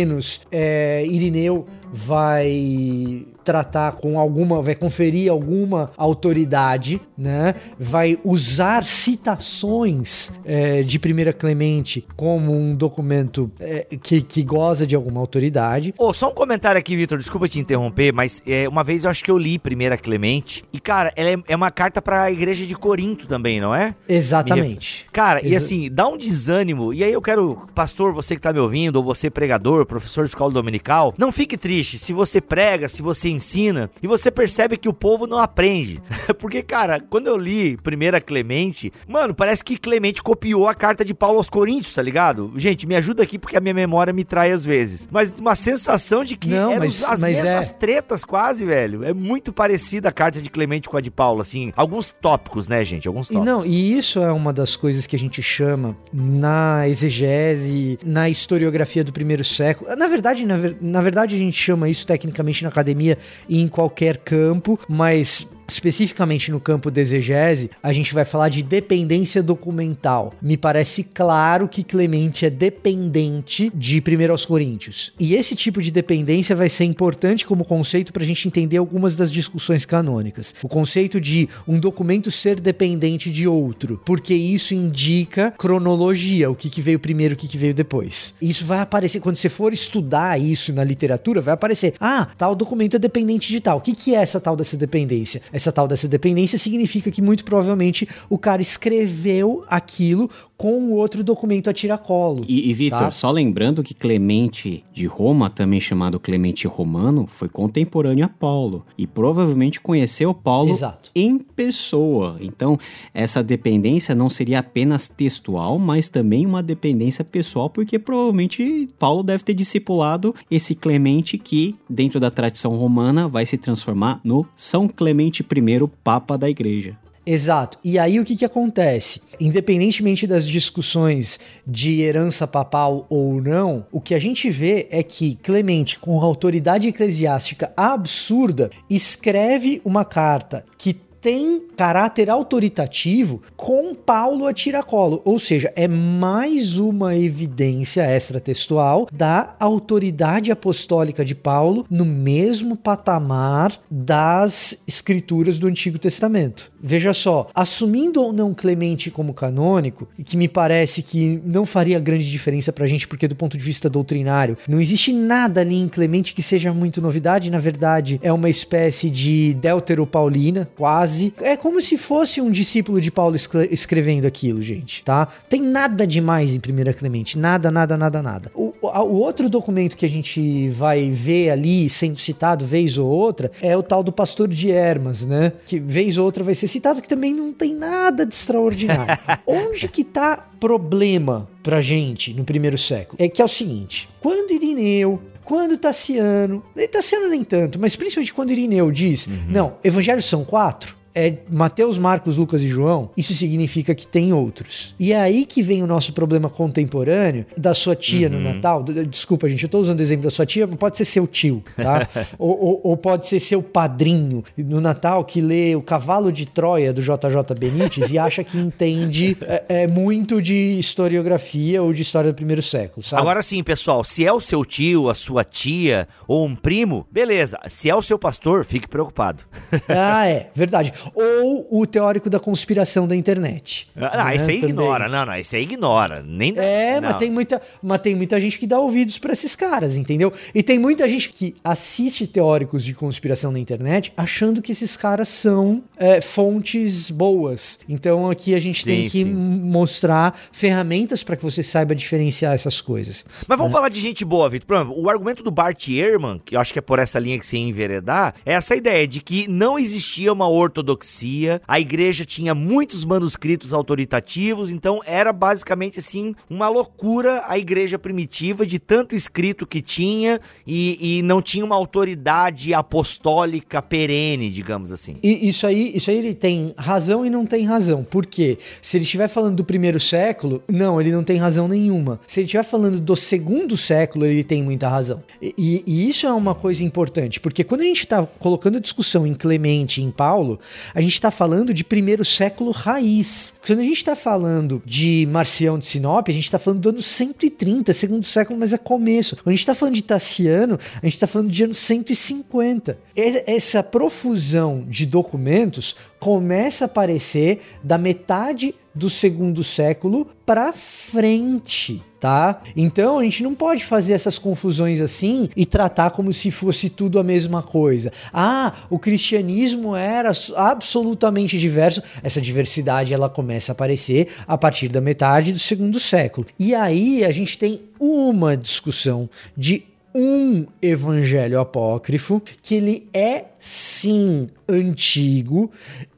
é, Irineu vai tratar com alguma, vai conferir alguma autoridade, né? Vai usar citações é, de Primeira Clemente como um documento é, que, que goza de alguma autoridade. Ô, só um comentário aqui, Vitor, desculpa te interromper, mas é, uma vez eu acho que eu li Primeira Clemente e, cara, ela é, é uma carta para a igreja de Corinto também, não é? Exatamente. Cara, Exa e assim, dá um desânimo, e aí eu quero, pastor, você que tá me ouvindo, ou você pregador, professor de escola dominical, não fique triste se você prega, se você ensina e você percebe que o povo não aprende. Porque, cara, quando eu li Primeira Clemente, mano, parece que Clemente copiou a carta de Paulo aos Coríntios, tá ligado? Gente, me ajuda aqui porque a minha memória me trai às vezes. Mas uma sensação de que não, eram mas, as mas mesmas é... tretas quase, velho. É muito parecida a carta de Clemente com a de Paulo, assim. Alguns tópicos, né, gente? Alguns tópicos. E não, e isso é uma das coisas que a gente chama na exegese, na historiografia do primeiro século. Na verdade, na, na verdade, a gente chama isso tecnicamente na academia em qualquer campo, mas especificamente no campo de exegese, a gente vai falar de dependência documental. Me parece claro que Clemente é dependente de 1 aos Coríntios. E esse tipo de dependência vai ser importante como conceito para a gente entender algumas das discussões canônicas. O conceito de um documento ser dependente de outro, porque isso indica cronologia, o que, que veio primeiro, o que, que veio depois. Isso vai aparecer, quando você for estudar isso na literatura, vai aparecer, ah, tal documento é dependente de tal. O que, que é essa tal dessa dependência? Essa tal dessa dependência significa que muito provavelmente o cara escreveu aquilo com o outro documento a tiracolo. E, e Vitor, tá? só lembrando que Clemente de Roma, também chamado Clemente Romano, foi contemporâneo a Paulo e provavelmente conheceu Paulo Exato. em pessoa. Então, essa dependência não seria apenas textual, mas também uma dependência pessoal, porque provavelmente Paulo deve ter discipulado esse Clemente que, dentro da tradição romana, vai se transformar no São Clemente I, Papa da Igreja. Exato. E aí o que, que acontece? Independentemente das discussões de herança papal ou não, o que a gente vê é que Clemente, com autoridade eclesiástica absurda, escreve uma carta que tem caráter autoritativo com Paulo a tiracolo, ou seja, é mais uma evidência extratextual da autoridade apostólica de Paulo no mesmo patamar das escrituras do Antigo Testamento. Veja só, assumindo ou não Clemente como canônico, e que me parece que não faria grande diferença pra gente, porque do ponto de vista doutrinário, não existe nada ali em Clemente que seja muito novidade, na verdade, é uma espécie de Deltero Paulina, quase É como se fosse um discípulo de Paulo escrevendo aquilo, gente, tá? Tem nada demais em 1 Clemente. Nada, nada, nada, nada. O, o outro documento que a gente vai ver ali, sendo citado vez ou outra, é o tal do pastor de Hermas, né? Que vez ou outra vai ser citado, que também não tem nada de extraordinário. Onde que tá problema pra gente no primeiro século? É que é o seguinte: quando Irineu quando Tassiano, Tassiano nem tanto, mas principalmente quando Irineu diz, uhum. não, evangelhos são quatro, é Mateus, Marcos, Lucas e João, isso significa que tem outros. E é aí que vem o nosso problema contemporâneo da sua tia uhum. no Natal. Desculpa, gente, eu tô usando o exemplo da sua tia, pode ser seu tio, tá? ou, ou, ou, pode ser seu padrinho no Natal que lê O Cavalo de Troia do JJ Benítez e acha que entende é, é, muito de historiografia ou de história do primeiro século, sabe? Agora sim, pessoal, se é o seu tio, a sua tia ou um primo, beleza. Se é o seu pastor, fique preocupado. ah, é, verdade ou o teórico da conspiração da internet. Ah, né? esse aí Também. ignora, não, não, esse aí ignora. Nem é, não. mas tem, muita, mas tem muita gente que dá ouvidos para esses caras, entendeu? E tem muita gente que assiste teóricos de conspiração na internet achando que esses caras são é, fontes boas. Então aqui a gente sim, tem que sim. mostrar ferramentas para que você saiba diferenciar essas coisas. Mas vamos é. falar de gente boa, Vitor. Por exemplo, o argumento do Bart Ehrman, que eu acho que é por essa linha que se enveredar, é essa ideia de que não existia uma ortodoxia ortodoxia, a igreja tinha muitos manuscritos autoritativos, então era basicamente assim uma loucura a igreja primitiva de tanto escrito que tinha e, e não tinha uma autoridade apostólica perene, digamos assim. E isso aí, isso aí ele tem razão e não tem razão. Por quê? Se ele estiver falando do primeiro século, não, ele não tem razão nenhuma. Se ele estiver falando do segundo século, ele tem muita razão. E, e isso é uma coisa importante, porque quando a gente está colocando discussão em Clemente, em Paulo, a gente está falando de primeiro século raiz. Quando a gente está falando de Marcião de Sinop, a gente está falando do ano 130, segundo século, mas é começo. Quando a gente está falando de Tassiano, a gente está falando de ano 150. Essa profusão de documentos começa a aparecer da metade do segundo século para frente, tá? Então a gente não pode fazer essas confusões assim e tratar como se fosse tudo a mesma coisa. Ah, o cristianismo era absolutamente diverso. Essa diversidade ela começa a aparecer a partir da metade do segundo século. E aí a gente tem uma discussão de um evangelho apócrifo que ele é sim antigo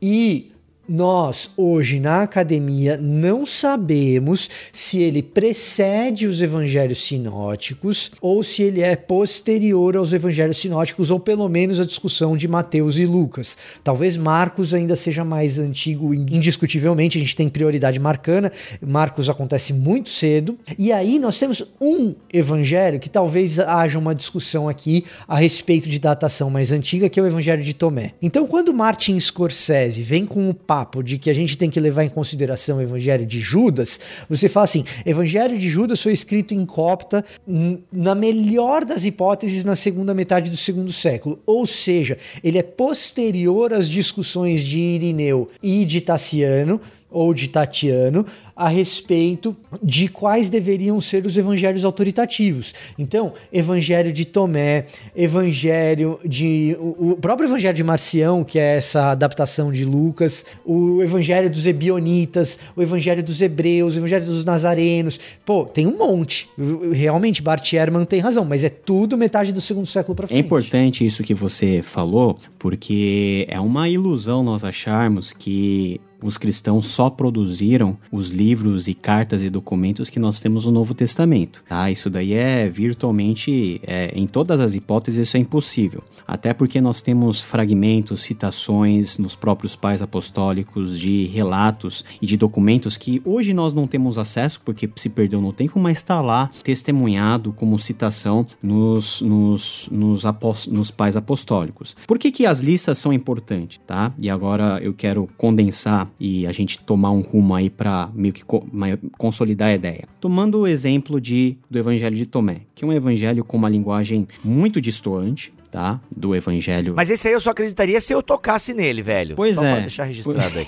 e nós, hoje na academia, não sabemos se ele precede os evangelhos sinóticos ou se ele é posterior aos evangelhos sinóticos, ou pelo menos a discussão de Mateus e Lucas. Talvez Marcos ainda seja mais antigo, indiscutivelmente, a gente tem prioridade marcana. Marcos acontece muito cedo. E aí nós temos um evangelho que talvez haja uma discussão aqui a respeito de datação mais antiga, que é o evangelho de Tomé. Então, quando Martin Scorsese vem com o papo de que a gente tem que levar em consideração o Evangelho de Judas, você fala assim: Evangelho de Judas foi escrito em copta, na melhor das hipóteses, na segunda metade do segundo século. Ou seja, ele é posterior às discussões de Irineu e de Tassiano, ou de Tatiano a respeito de quais deveriam ser os evangelhos autoritativos. Então, evangelho de Tomé, evangelho de. O, próprio evangelho de Marcião, que é essa adaptação de Lucas, o evangelho dos Ebionitas, o evangelho dos Hebreus, o evangelho dos Nazarenos. Pô, tem um monte. Realmente, Bart Ehrman tem razão, mas é tudo metade do segundo século para é frente. É importante isso que você falou, porque é uma ilusão nós acharmos que os cristãos só produziram os livros e cartas e documentos que nós temos no Novo Testamento. Tá? Isso daí é virtualmente, é, em todas as hipóteses, isso é impossível. Até porque nós temos fragmentos, citações nos próprios pais apostólicos de relatos e de documentos que hoje nós não temos acesso porque se perdeu no tempo, mas está lá testemunhado como citação nos, nos, nos, nos pais apostólicos. Por que, que as listas são importantes? Tá? E agora eu quero condensar e a gente tomar um rumo aí para meio que co consolidar a ideia. Tomando o exemplo de, do Evangelho de Tomé, que é um evangelho com uma linguagem muito distoante, tá? Do evangelho. Mas esse aí eu só acreditaria se eu tocasse nele, velho. Pois só é. Pra deixar registrado aí.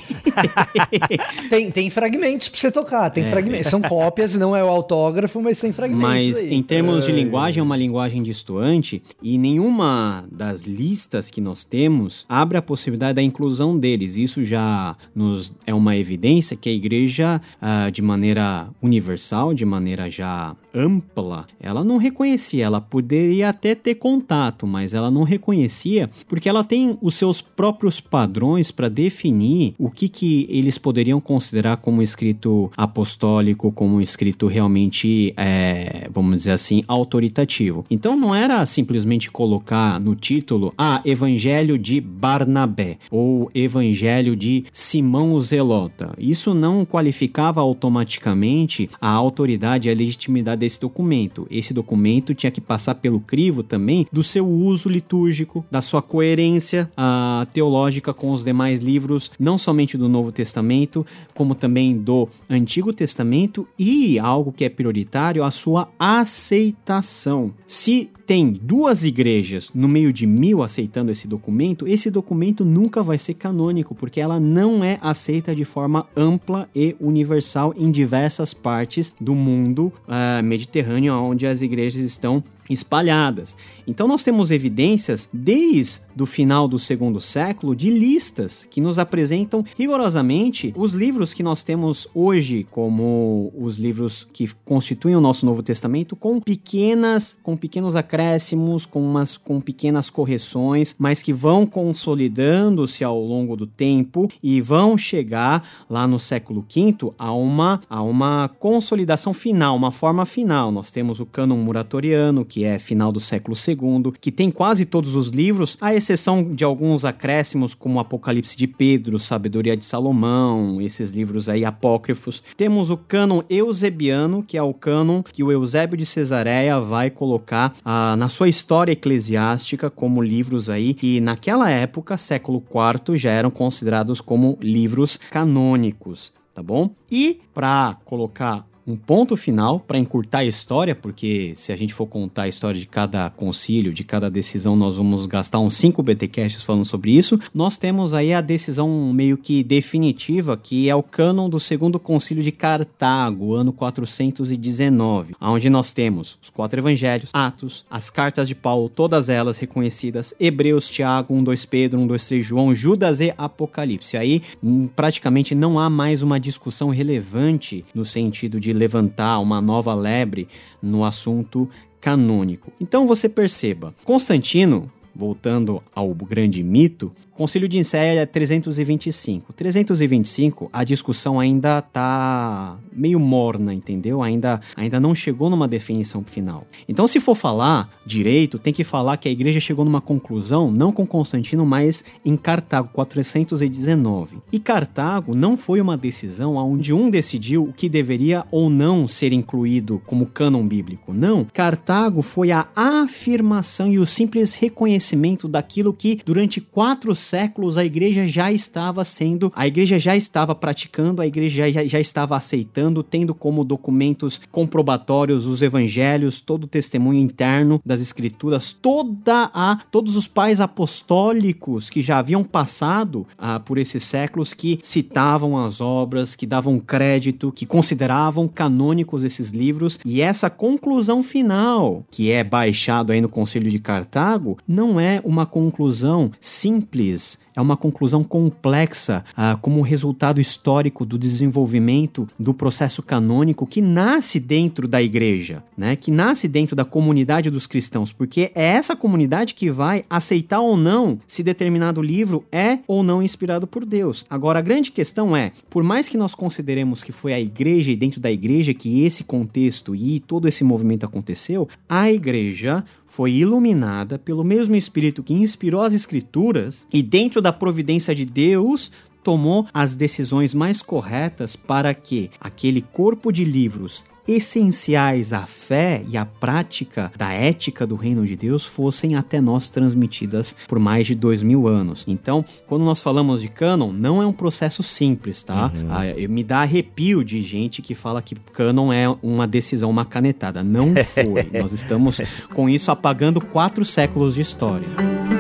tem, tem fragmentos pra você tocar, tem é. fragmentos. São cópias, não é o autógrafo, mas tem fragmentos. Mas aí. em termos de linguagem, é uma linguagem distoante e nenhuma das listas que nós temos abre a possibilidade da inclusão deles. Isso já nos é uma evidência que a igreja, ah, de maneira universal, de maneira já ampla, ela não reconhecia. Ela poderia até ter contato, mas ela não reconhecia porque ela tem os seus próprios padrões para definir o que, que eles poderiam considerar como escrito apostólico, como escrito realmente, é, vamos dizer assim, autoritativo. Então não era simplesmente colocar no título, ah, Evangelho de Barnabé ou Evangelho de Simão o Zelota. Isso não qualificava automaticamente a autoridade e a legitimidade desse documento. Esse documento tinha que passar pelo crivo também do seu uso litúrgico, da sua coerência uh, teológica com os demais livros, não somente do Novo Testamento, como também do Antigo Testamento e algo que é prioritário, a sua aceitação. Se tem duas igrejas no meio de mil aceitando esse documento, esse documento nunca vai ser canônico, porque ela não é aceita de forma ampla e universal em diversas partes do mundo uh, mediterrâneo, onde as igrejas estão espalhadas. Então nós temos evidências desde o final do segundo século de listas que nos apresentam rigorosamente os livros que nós temos hoje como os livros que constituem o nosso Novo Testamento com pequenas, com pequenos acréscimos, com umas com pequenas correções, mas que vão consolidando-se ao longo do tempo e vão chegar lá no século V a uma a uma consolidação final, uma forma final. Nós temos o cânon muratoriano que que é final do século II, que tem quase todos os livros, à exceção de alguns acréscimos como Apocalipse de Pedro, Sabedoria de Salomão, esses livros aí apócrifos. Temos o cânon eusebiano, que é o cânon que o Eusébio de Cesareia vai colocar ah, na sua história eclesiástica como livros aí que naquela época, século IV, já eram considerados como livros canônicos tá bom? E para colocar um ponto final para encurtar a história, porque se a gente for contar a história de cada concílio, de cada decisão, nós vamos gastar uns 5 BTcasts falando sobre isso. Nós temos aí a decisão meio que definitiva, que é o cânon do segundo concílio de Cartago, ano 419, onde nós temos os quatro evangelhos, Atos, as cartas de Paulo, todas elas reconhecidas, Hebreus, Tiago, 1, 2 Pedro, 1, 2, 3 João, Judas e Apocalipse. Aí hum, praticamente não há mais uma discussão relevante no sentido de levantar uma nova lebre no assunto canônico. Então você perceba, Constantino, voltando ao grande mito, Concílio de Nicéia é 325. 325, a discussão ainda tá meio morna, entendeu? Ainda, ainda não chegou numa definição final. Então, se for falar direito, tem que falar que a igreja chegou numa conclusão, não com Constantino, mas em Cartago, 419. E Cartago não foi uma decisão onde um decidiu o que deveria ou não ser incluído como cânon bíblico. Não. Cartago foi a afirmação e o simples reconhecimento daquilo que durante quatro séculos a igreja já estava sendo, a igreja já estava praticando, a igreja já, já estava aceitando, tendo como documentos comprobatórios os evangelhos, todo o testemunho interno das escrituras, toda a todos os pais apostólicos que já haviam passado ah, por esses séculos que citavam as obras, que davam crédito, que consideravam canônicos esses livros e essa conclusão final que é baixado aí no Concílio de Cartago não é uma conclusão simples is é uma conclusão complexa ah, como resultado histórico do desenvolvimento do processo canônico que nasce dentro da igreja, né? que nasce dentro da comunidade dos cristãos, porque é essa comunidade que vai aceitar ou não se determinado livro é ou não inspirado por Deus. Agora, a grande questão é, por mais que nós consideremos que foi a igreja e dentro da igreja que esse contexto e todo esse movimento aconteceu, a igreja foi iluminada pelo mesmo Espírito que inspirou as Escrituras e, dentro da providência de Deus, tomou as decisões mais corretas para que aquele corpo de livros essenciais à fé e à prática da ética do reino de Deus fossem até nós transmitidas por mais de dois mil anos. Então, quando nós falamos de cânon, não é um processo simples, tá? Uhum. Ah, me dá arrepio de gente que fala que cânon é uma decisão, uma canetada. Não foi. nós estamos com isso apagando quatro séculos de história.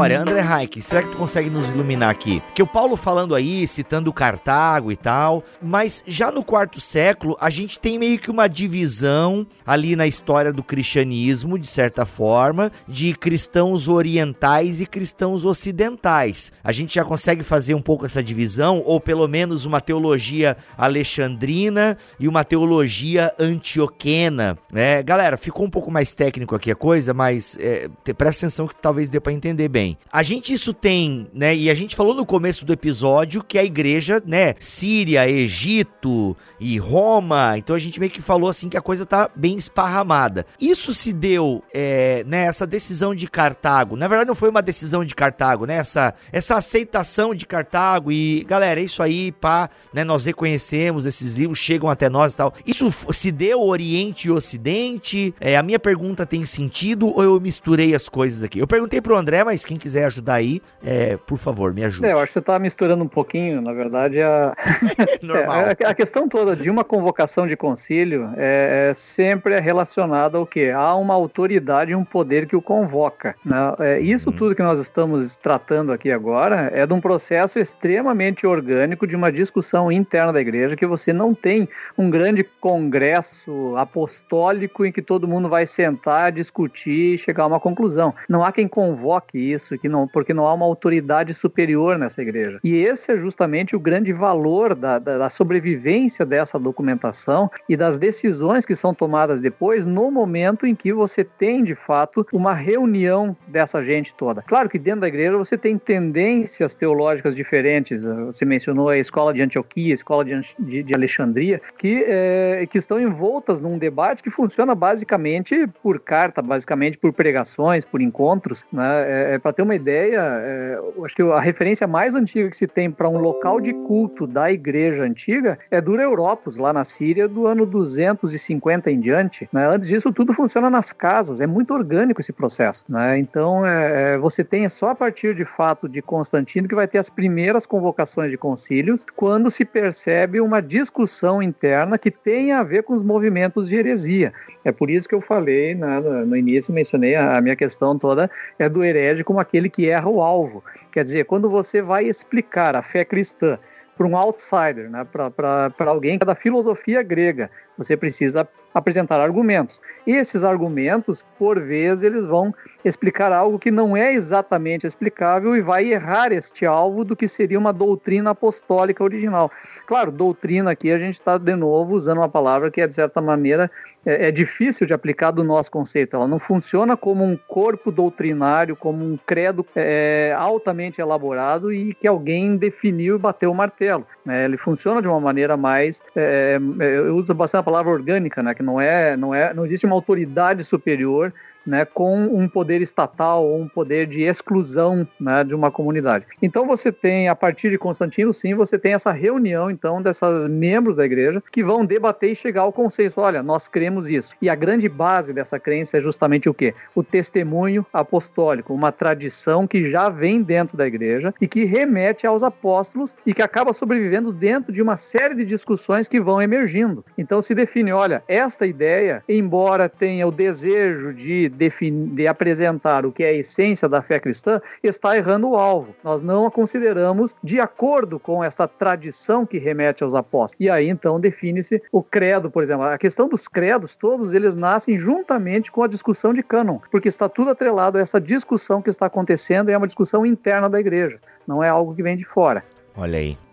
História, André Reich, será que tu consegue nos iluminar aqui? Que o Paulo falando aí, citando Cartago e tal, mas já no quarto século a gente tem meio que uma divisão ali na história do cristianismo, de certa forma, de cristãos orientais e cristãos ocidentais. A gente já consegue fazer um pouco essa divisão, ou pelo menos uma teologia alexandrina e uma teologia antioquena, né? Galera, ficou um pouco mais técnico aqui a coisa, mas é, presta atenção que talvez dê para entender bem bem. A gente isso tem, né? E a gente falou no começo do episódio que a igreja, né? Síria, Egito e Roma. Então a gente meio que falou assim que a coisa tá bem esparramada. Isso se deu, é, né? Essa decisão de Cartago. Na verdade, não foi uma decisão de Cartago, né? Essa, essa aceitação de Cartago. E, galera, é isso aí, pá, né? Nós reconhecemos, esses livros chegam até nós e tal. Isso se deu Oriente e Ocidente? É, a minha pergunta tem sentido ou eu misturei as coisas aqui? Eu perguntei pro André, mas quem quiser ajudar aí, é, por favor, me ajude. É, eu acho que você tá misturando um pouquinho, na verdade, a... Normal. É, a questão toda de uma convocação de concílio é, é sempre é relacionada ao quê? Há uma autoridade e um poder que o convoca. Né? É, isso hum. tudo que nós estamos tratando aqui agora é de um processo extremamente orgânico de uma discussão interna da igreja que você não tem um grande congresso apostólico em que todo mundo vai sentar, discutir e chegar a uma conclusão. Não há quem convoque provoque isso, que não, porque não há uma autoridade superior nessa igreja. E esse é justamente o grande valor da, da, da sobrevivência dessa documentação e das decisões que são tomadas depois, no momento em que você tem, de fato, uma reunião dessa gente toda. Claro que dentro da igreja você tem tendências teológicas diferentes. Você mencionou a escola de Antioquia, a escola de, de, de Alexandria, que, é, que estão envoltas num debate que funciona basicamente por carta, basicamente por pregações, por encontros. Né? É, é para ter uma ideia, é, acho que a referência mais antiga que se tem para um local de culto da igreja antiga é do Europos, lá na Síria, do ano 250 em diante. Né? Antes disso, tudo funciona nas casas, é muito orgânico esse processo. Né? Então, é, é você tem só a partir de fato de Constantino que vai ter as primeiras convocações de concílios, quando se percebe uma discussão interna que tem a ver com os movimentos de heresia. É por isso que eu falei né, no início, mencionei a, minha questão toda é do herege aquele que erra o alvo. Quer dizer, quando você vai explicar a fé cristã para um outsider, né, para alguém é da filosofia grega, você precisa apresentar argumentos. E esses argumentos, por vezes, eles vão explicar algo que não é exatamente explicável e vai errar este alvo do que seria uma doutrina apostólica original. Claro, doutrina aqui a gente está de novo usando uma palavra que é, de certa maneira, é, é, difícil de aplicar do nosso conceito. Ela não funciona como um corpo doutrinário, como um credo é, altamente elaborado e que alguém definiu e bateu o martelo. Né? Ele funciona de uma maneira mais. É, é eu uso bastante a palavra orgânica, né? que não é, não é, não existe uma autoridade superior né, com um poder estatal ou um poder de exclusão né, de uma comunidade. Então você tem, a partir de Constantino, sim, você tem essa reunião então dessas membros da igreja que vão debater e chegar ao consenso. Olha, nós cremos isso. E a grande base dessa crença é justamente o quê? O testemunho apostólico, uma tradição que já vem dentro da igreja e que remete aos apóstolos e que acaba sobrevivendo dentro de uma série de discussões que vão emergindo. Então se define, olha, esta ideia, embora tenha o desejo de definir, de apresentar o que é a essência da fé cristã, está errando o alvo. Nós não a consideramos de acordo com essa tradição que remete aos apóstolos. E aí então define-se o credo, por exemplo. A questão dos credos, todos eles nascem juntamente com a discussão de cânon, porque está tudo atrelado a essa discussão que está acontecendo e é uma discussão interna da igreja, não é algo que vem de fora. Olha aí.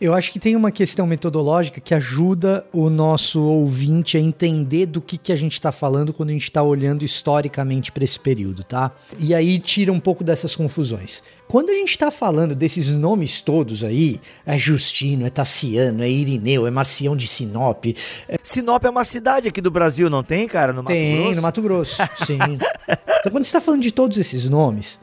Eu acho que tem uma questão metodológica que ajuda o nosso ouvinte a entender do que, que a gente está falando quando a gente está olhando historicamente para esse período, tá? E aí tira um pouco dessas confusões. Quando a gente está falando desses nomes todos aí, é Justino, é Tassiano, é Irineu, é Marcião de Sinop. É... Sinop é uma cidade aqui do Brasil, não tem, cara? No Mato tem, Grosso? no Mato Grosso, sim. então quando você está falando de todos esses nomes,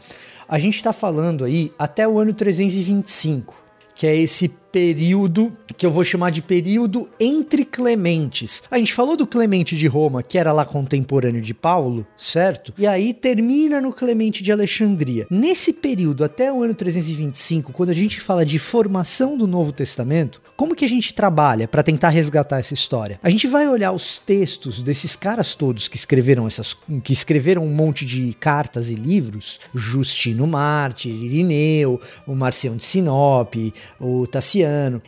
a gente está falando aí até o ano 325, que é esse período que eu vou chamar de período entre Clementes. A gente falou do Clemente de Roma, que era lá contemporâneo de Paulo, certo? E aí termina no Clemente de Alexandria. Nesse período até o ano 325, quando a gente fala de formação do Novo Testamento, como que a gente trabalha para tentar resgatar essa história? A gente vai olhar os textos desses caras todos que escreveram essas que escreveram um monte de cartas e livros, Justino Mártir, Irineu, o Marcião de Sinop, o Tassiano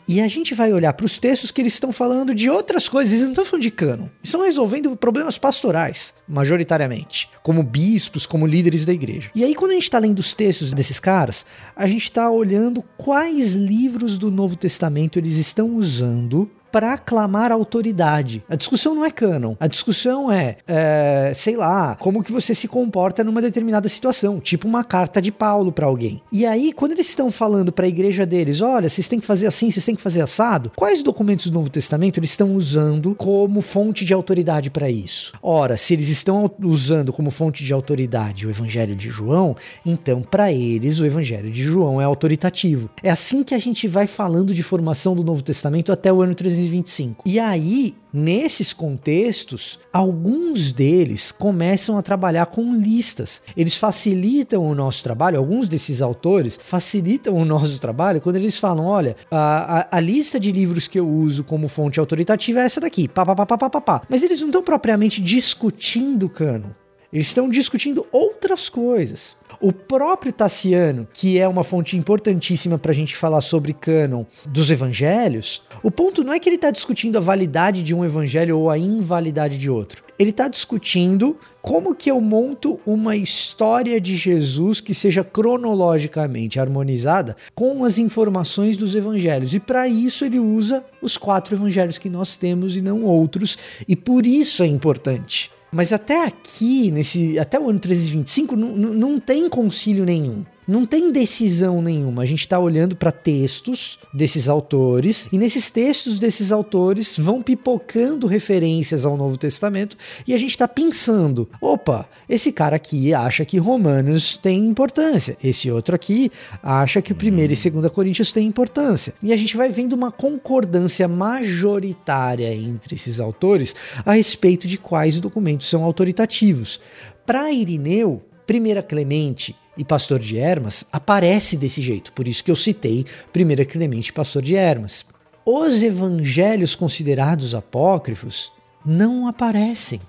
e a gente vai olhar para os textos que eles estão falando de outras coisas, eles não estão falando de cano. Eles estão resolvendo problemas pastorais, majoritariamente, como bispos, como líderes da igreja. E aí, quando a gente está lendo os textos desses caras, a gente está olhando quais livros do Novo Testamento eles estão usando para clamar autoridade. A discussão não é canon. A discussão é, é, sei lá, como que você se comporta numa determinada situação, tipo uma carta de Paulo para alguém. E aí, quando eles estão falando para a igreja deles, olha, vocês têm que fazer assim, vocês têm que fazer assado, quais documentos do Novo Testamento eles estão usando como fonte de autoridade para isso? Ora, se eles estão usando como fonte de autoridade o Evangelho de João, então para eles o Evangelho de João é autoritativo. É assim que a gente vai falando de formação do Novo Testamento até o ano 300 325. E aí, nesses contextos, alguns deles começam a trabalhar com listas. Eles facilitam o nosso trabalho, alguns desses autores facilitam o nosso trabalho quando eles falam: olha, a, a, a lista de livros que eu uso como fonte autoritativa é essa daqui, pá, pá, pá, pá, pá, pá. Mas eles não estão propriamente discutindo o cano. Eles estão discutindo outras coisas. O próprio Tassiano, que é uma fonte importantíssima para a gente falar sobre cânon dos evangelhos, o ponto não é que ele está discutindo a validade de um evangelho ou a invalidade de outro. Ele está discutindo como que eu monto uma história de Jesus que seja cronologicamente harmonizada com as informações dos evangelhos. E para isso ele usa os quatro evangelhos que nós temos e não outros, e por isso é importante. Mas até aqui, nesse, até o ano 325, não tem concílio nenhum. Não tem decisão nenhuma. A gente está olhando para textos desses autores e nesses textos desses autores vão pipocando referências ao Novo Testamento e a gente está pensando: opa, esse cara aqui acha que Romanos tem importância, esse outro aqui acha que o primeiro e segunda Coríntios tem importância. E a gente vai vendo uma concordância majoritária entre esses autores a respeito de quais documentos são autoritativos. Para Irineu, Primeira Clemente e Pastor de Hermas aparece desse jeito, por isso que eu citei Primeira Clemente e Pastor de Hermas. Os evangelhos considerados apócrifos não aparecem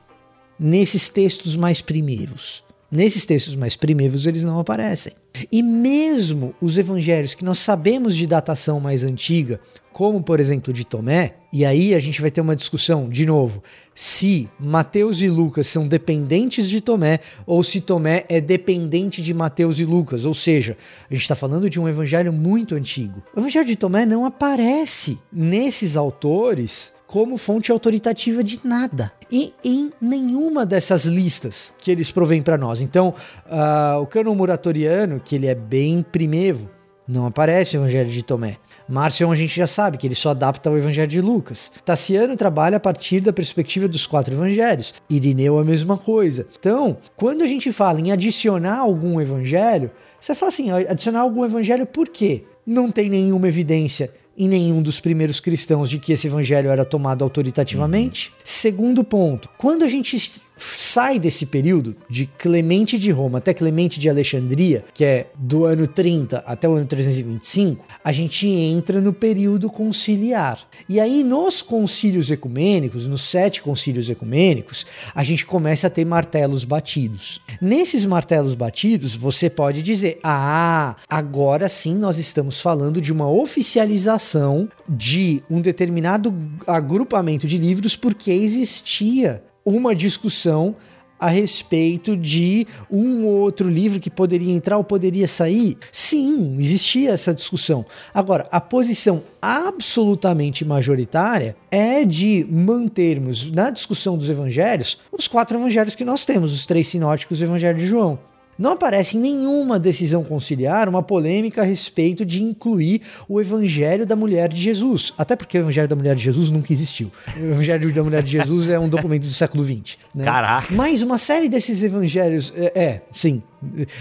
nesses textos mais primeiros. Nesses textos mais primeiros eles não aparecem. E mesmo os evangelhos que nós sabemos de datação mais antiga, como por exemplo de Tomé, e aí a gente vai ter uma discussão de novo, se Mateus e Lucas são dependentes de Tomé ou se Tomé é dependente de Mateus e Lucas, ou seja, a gente está falando de um evangelho muito antigo. O evangelho de Tomé não aparece nesses autores como fonte autoritativa de nada. E em nenhuma dessas listas que eles provêm para nós. Então, uh, o cânon muratoriano, que ele é bem primevo, não aparece o Evangelho de Tomé. Márcio a gente já sabe que ele só adapta ao Evangelho de Lucas. Tassiano trabalha a partir da perspectiva dos quatro evangelhos. Irineu a mesma coisa. Então, quando a gente fala em adicionar algum evangelho, você fala assim, adicionar algum evangelho por quê? Não tem nenhuma evidência em nenhum dos primeiros cristãos de que esse evangelho era tomado autoritativamente. Uhum. Segundo ponto, quando a gente sai desse período de Clemente de Roma até Clemente de Alexandria, que é do ano 30 até o ano 325, a gente entra no período conciliar. E aí, nos concílios ecumênicos, nos sete concílios ecumênicos, a gente começa a ter martelos batidos. Nesses martelos batidos, você pode dizer: ah, agora sim nós estamos falando de uma oficialização de um determinado agrupamento de livros porque existia uma discussão a respeito de um ou outro livro que poderia entrar ou poderia sair? Sim, existia essa discussão. Agora, a posição absolutamente majoritária é de mantermos na discussão dos evangelhos os quatro evangelhos que nós temos, os três sinóticos e o evangelho de João. Não aparece em nenhuma decisão conciliar uma polêmica a respeito de incluir o Evangelho da Mulher de Jesus. Até porque o Evangelho da Mulher de Jesus nunca existiu. O Evangelho da Mulher de Jesus é um documento do século XX. Né? Caraca! Mas uma série desses evangelhos. É, é sim.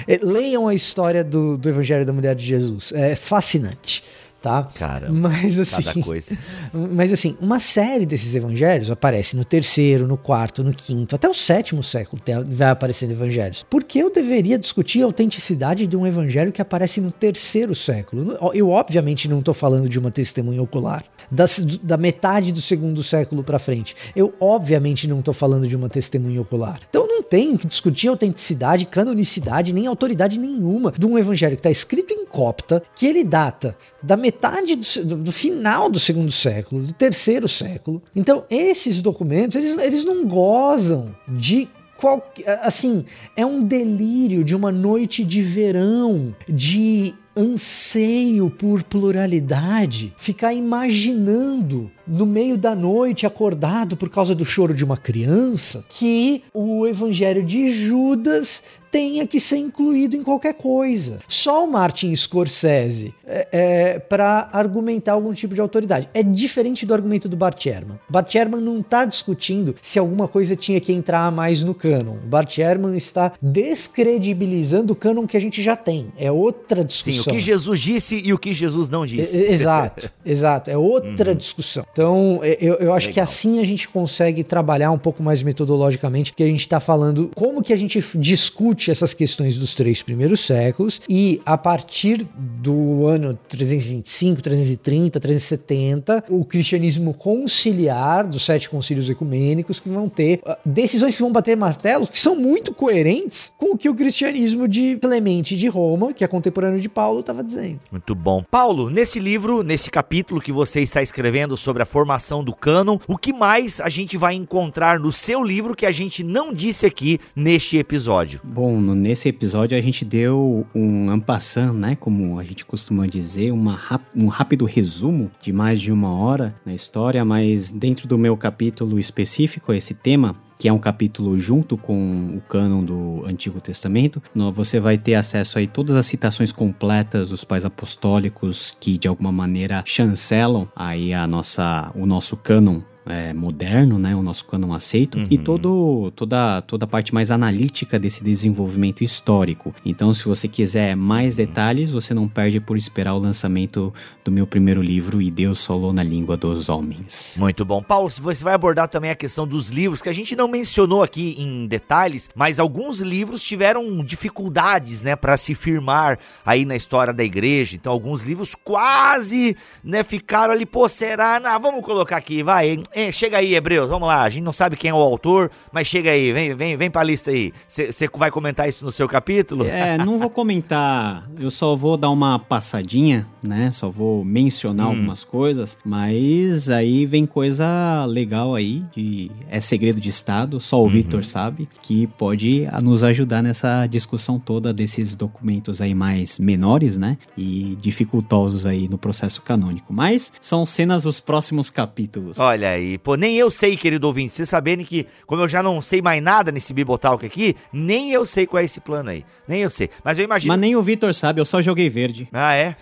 É, leiam a história do, do Evangelho da Mulher de Jesus. É fascinante tá? Cara, mas assim, cada coisa. Mas assim, uma série desses evangelhos aparece no terceiro, no quarto, no quinto, até o sétimo século vai aparecendo evangelhos. Por que eu deveria discutir a autenticidade de um evangelho que aparece no terceiro século? Eu obviamente não estou falando de uma testemunha ocular. Da, da metade do segundo século para frente. Eu obviamente não estou falando de uma testemunha ocular. Então não tem que discutir autenticidade, canonicidade, nem autoridade nenhuma de um evangelho que está escrito em copta, que ele data da metade do, do, final do segundo século, do terceiro século. Então, esses documentos, eles, eles não gozam de qual, assim, é um delírio de uma noite de verão, de anseio por pluralidade, ficar imaginando no meio da noite, acordado por causa do choro de uma criança, que o evangelho de Judas tenha que ser incluído em qualquer coisa. Só o Martin Scorsese é, é para argumentar algum tipo de autoridade. É diferente do argumento do Bart Ehrman. Bart Ehrman não está discutindo se alguma coisa tinha que entrar mais no canon. Bart Ehrman está descredibilizando o canon que a gente já tem. É outra discussão. Sim, o que Jesus disse e o que Jesus não disse. E- Exato, exato. É outra discussão. Então, é, eu, eu acho que Legal. assim a gente consegue trabalhar um pouco mais metodologicamente, que a gente está falando como que a gente discute essas questões dos três primeiros séculos e a partir do ano 325, 330, 370, o cristianismo conciliar dos sete concílios ecumênicos que vão ter ah, decisões que vão bater martelos que são muito coerentes com o que o cristianismo de Clemente de Roma, que é contemporâneo de Paulo, estava dizendo. Muito bom. Paulo, nesse livro, nesse capítulo que você está escrevendo sobre a formação do cânon, o que mais a gente vai encontrar no seu livro que a gente não disse aqui neste episódio? Bom, nesse episódio a gente deu um ampassant, né? Como a gente costuma dizer, uma um rápido resumo de mais de uma hora na história, mas dentro do meu capítulo específico, esse tema, que é um capítulo junto com o cânon do Antigo Testamento, você vai ter acesso aí todas as citações completas dos pais apostólicos que de alguma maneira chancelam aí a nossa, o nosso cânon é, moderno, né, o nosso cânon aceito, e todo, toda, toda a parte mais analítica desse desenvolvimento histórico. Então, se você quiser mais detalhes, você não perde por esperar o lançamento do meu primeiro livro, E Deus Falou na Língua dos Homens. Muito bom. Paulo, se você vai abordar também a questão dos livros, que a gente não mencionou aqui em detalhes, mas alguns livros tiveram dificuldades, né, para se firmar aí na história da igreja. Então, alguns livros quase, né, ficaram ali, pô, será? Não, vamos colocar aqui, vai. É, chega aí, Hebreus, vamos lá. A gente não sabe quem é o autor, mas chega aí, vem, vem, vem pra lista aí. Você vai comentar isso no seu capítulo? É, não vou comentar, eu só vou dar uma passadinha, né? Só vou mencionar algumas coisas, mas aí vem coisa legal aí, que é segredo de Estado, só o Victor sabe, que pode nos ajudar nessa discussão toda desses documentos aí mais menores, né? E dificultosos aí no processo canônico. Mas são cenas dos próximos capítulos. Olha aí, pô, nem eu sei, querido ouvinte, vocês saberem que, como eu já não sei mais nada nesse Bibotalk aqui, nem eu sei qual é esse plano aí. Nem eu sei. Mas eu imagino. Mas nem o Victor sabe, eu só joguei verde. Ah, é?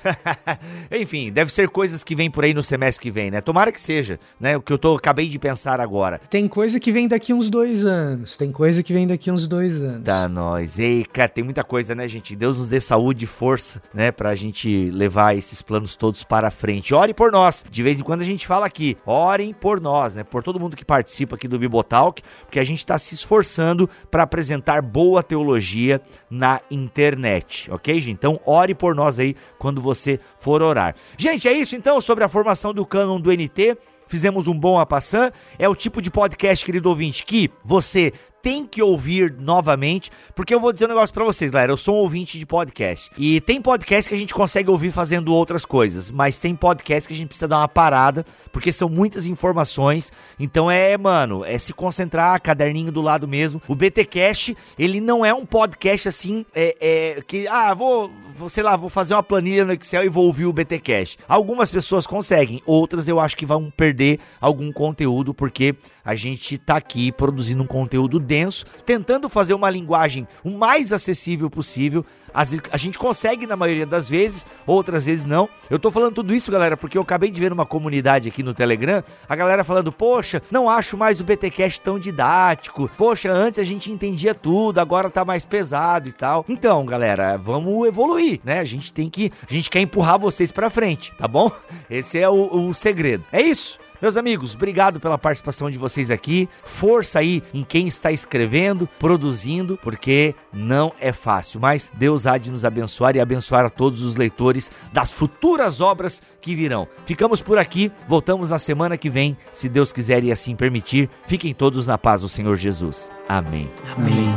Enfim, deve ser coisas que vem por aí no semestre que vem, né? Tomara que seja, né? O que eu tô, acabei de pensar agora. Tem coisa que vem daqui uns dois anos. Tem coisa que vem daqui uns dois anos. Tá, nós. Ei, cara, tem muita coisa, né, gente? Deus nos dê saúde e força, né? Pra gente levar esses planos todos para frente. Ore por nós. De vez em quando a gente fala aqui, orem por nós, né? Por todo mundo que participa aqui do Bibotalk, porque a gente tá se esforçando para apresentar boa teologia na internet, ok, gente? Então, ore por nós aí quando você for orar. Gente, é isso então sobre a formação do cânon do NT. Fizemos um bom apassan. É o tipo de podcast, querido ouvinte, que você tem que ouvir novamente, porque eu vou dizer um negócio pra vocês, galera. Eu sou um ouvinte de podcast. E tem podcast que a gente consegue ouvir fazendo outras coisas, mas tem podcast que a gente precisa dar uma parada, porque são muitas informações. Então é, mano, é se concentrar, caderninho do lado mesmo. O BTcast, ele não é um podcast assim, é, é que ah, vou, vou, sei lá, vou fazer uma planilha no Excel e vou ouvir o BTcast. Algumas pessoas conseguem, outras eu acho que vão perder algum conteúdo porque a gente tá aqui produzindo um conteúdo denso, tentando fazer uma linguagem o mais acessível possível. A gente consegue na maioria das vezes, outras vezes não. Eu tô falando tudo isso, galera, porque eu acabei de ver numa comunidade aqui no Telegram, a galera falando: "Poxa, não acho mais o BTcast tão didático. Poxa, antes a gente entendia tudo, agora tá mais pesado e tal". Então, galera, vamos evoluir, né? A gente tem que, a gente quer empurrar vocês pra frente, tá bom? Esse é o, o segredo. É isso. Meus amigos, obrigado pela participação de vocês aqui. Força aí em quem está escrevendo, produzindo, porque não é fácil. Mas Deus há de nos abençoar e abençoar a todos os leitores das futuras obras que virão. Ficamos por aqui, voltamos na semana que vem, se Deus quiser e assim permitir. Fiquem todos na paz do Senhor Jesus. Amém. Amém.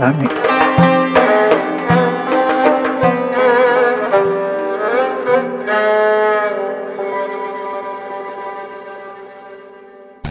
Amém.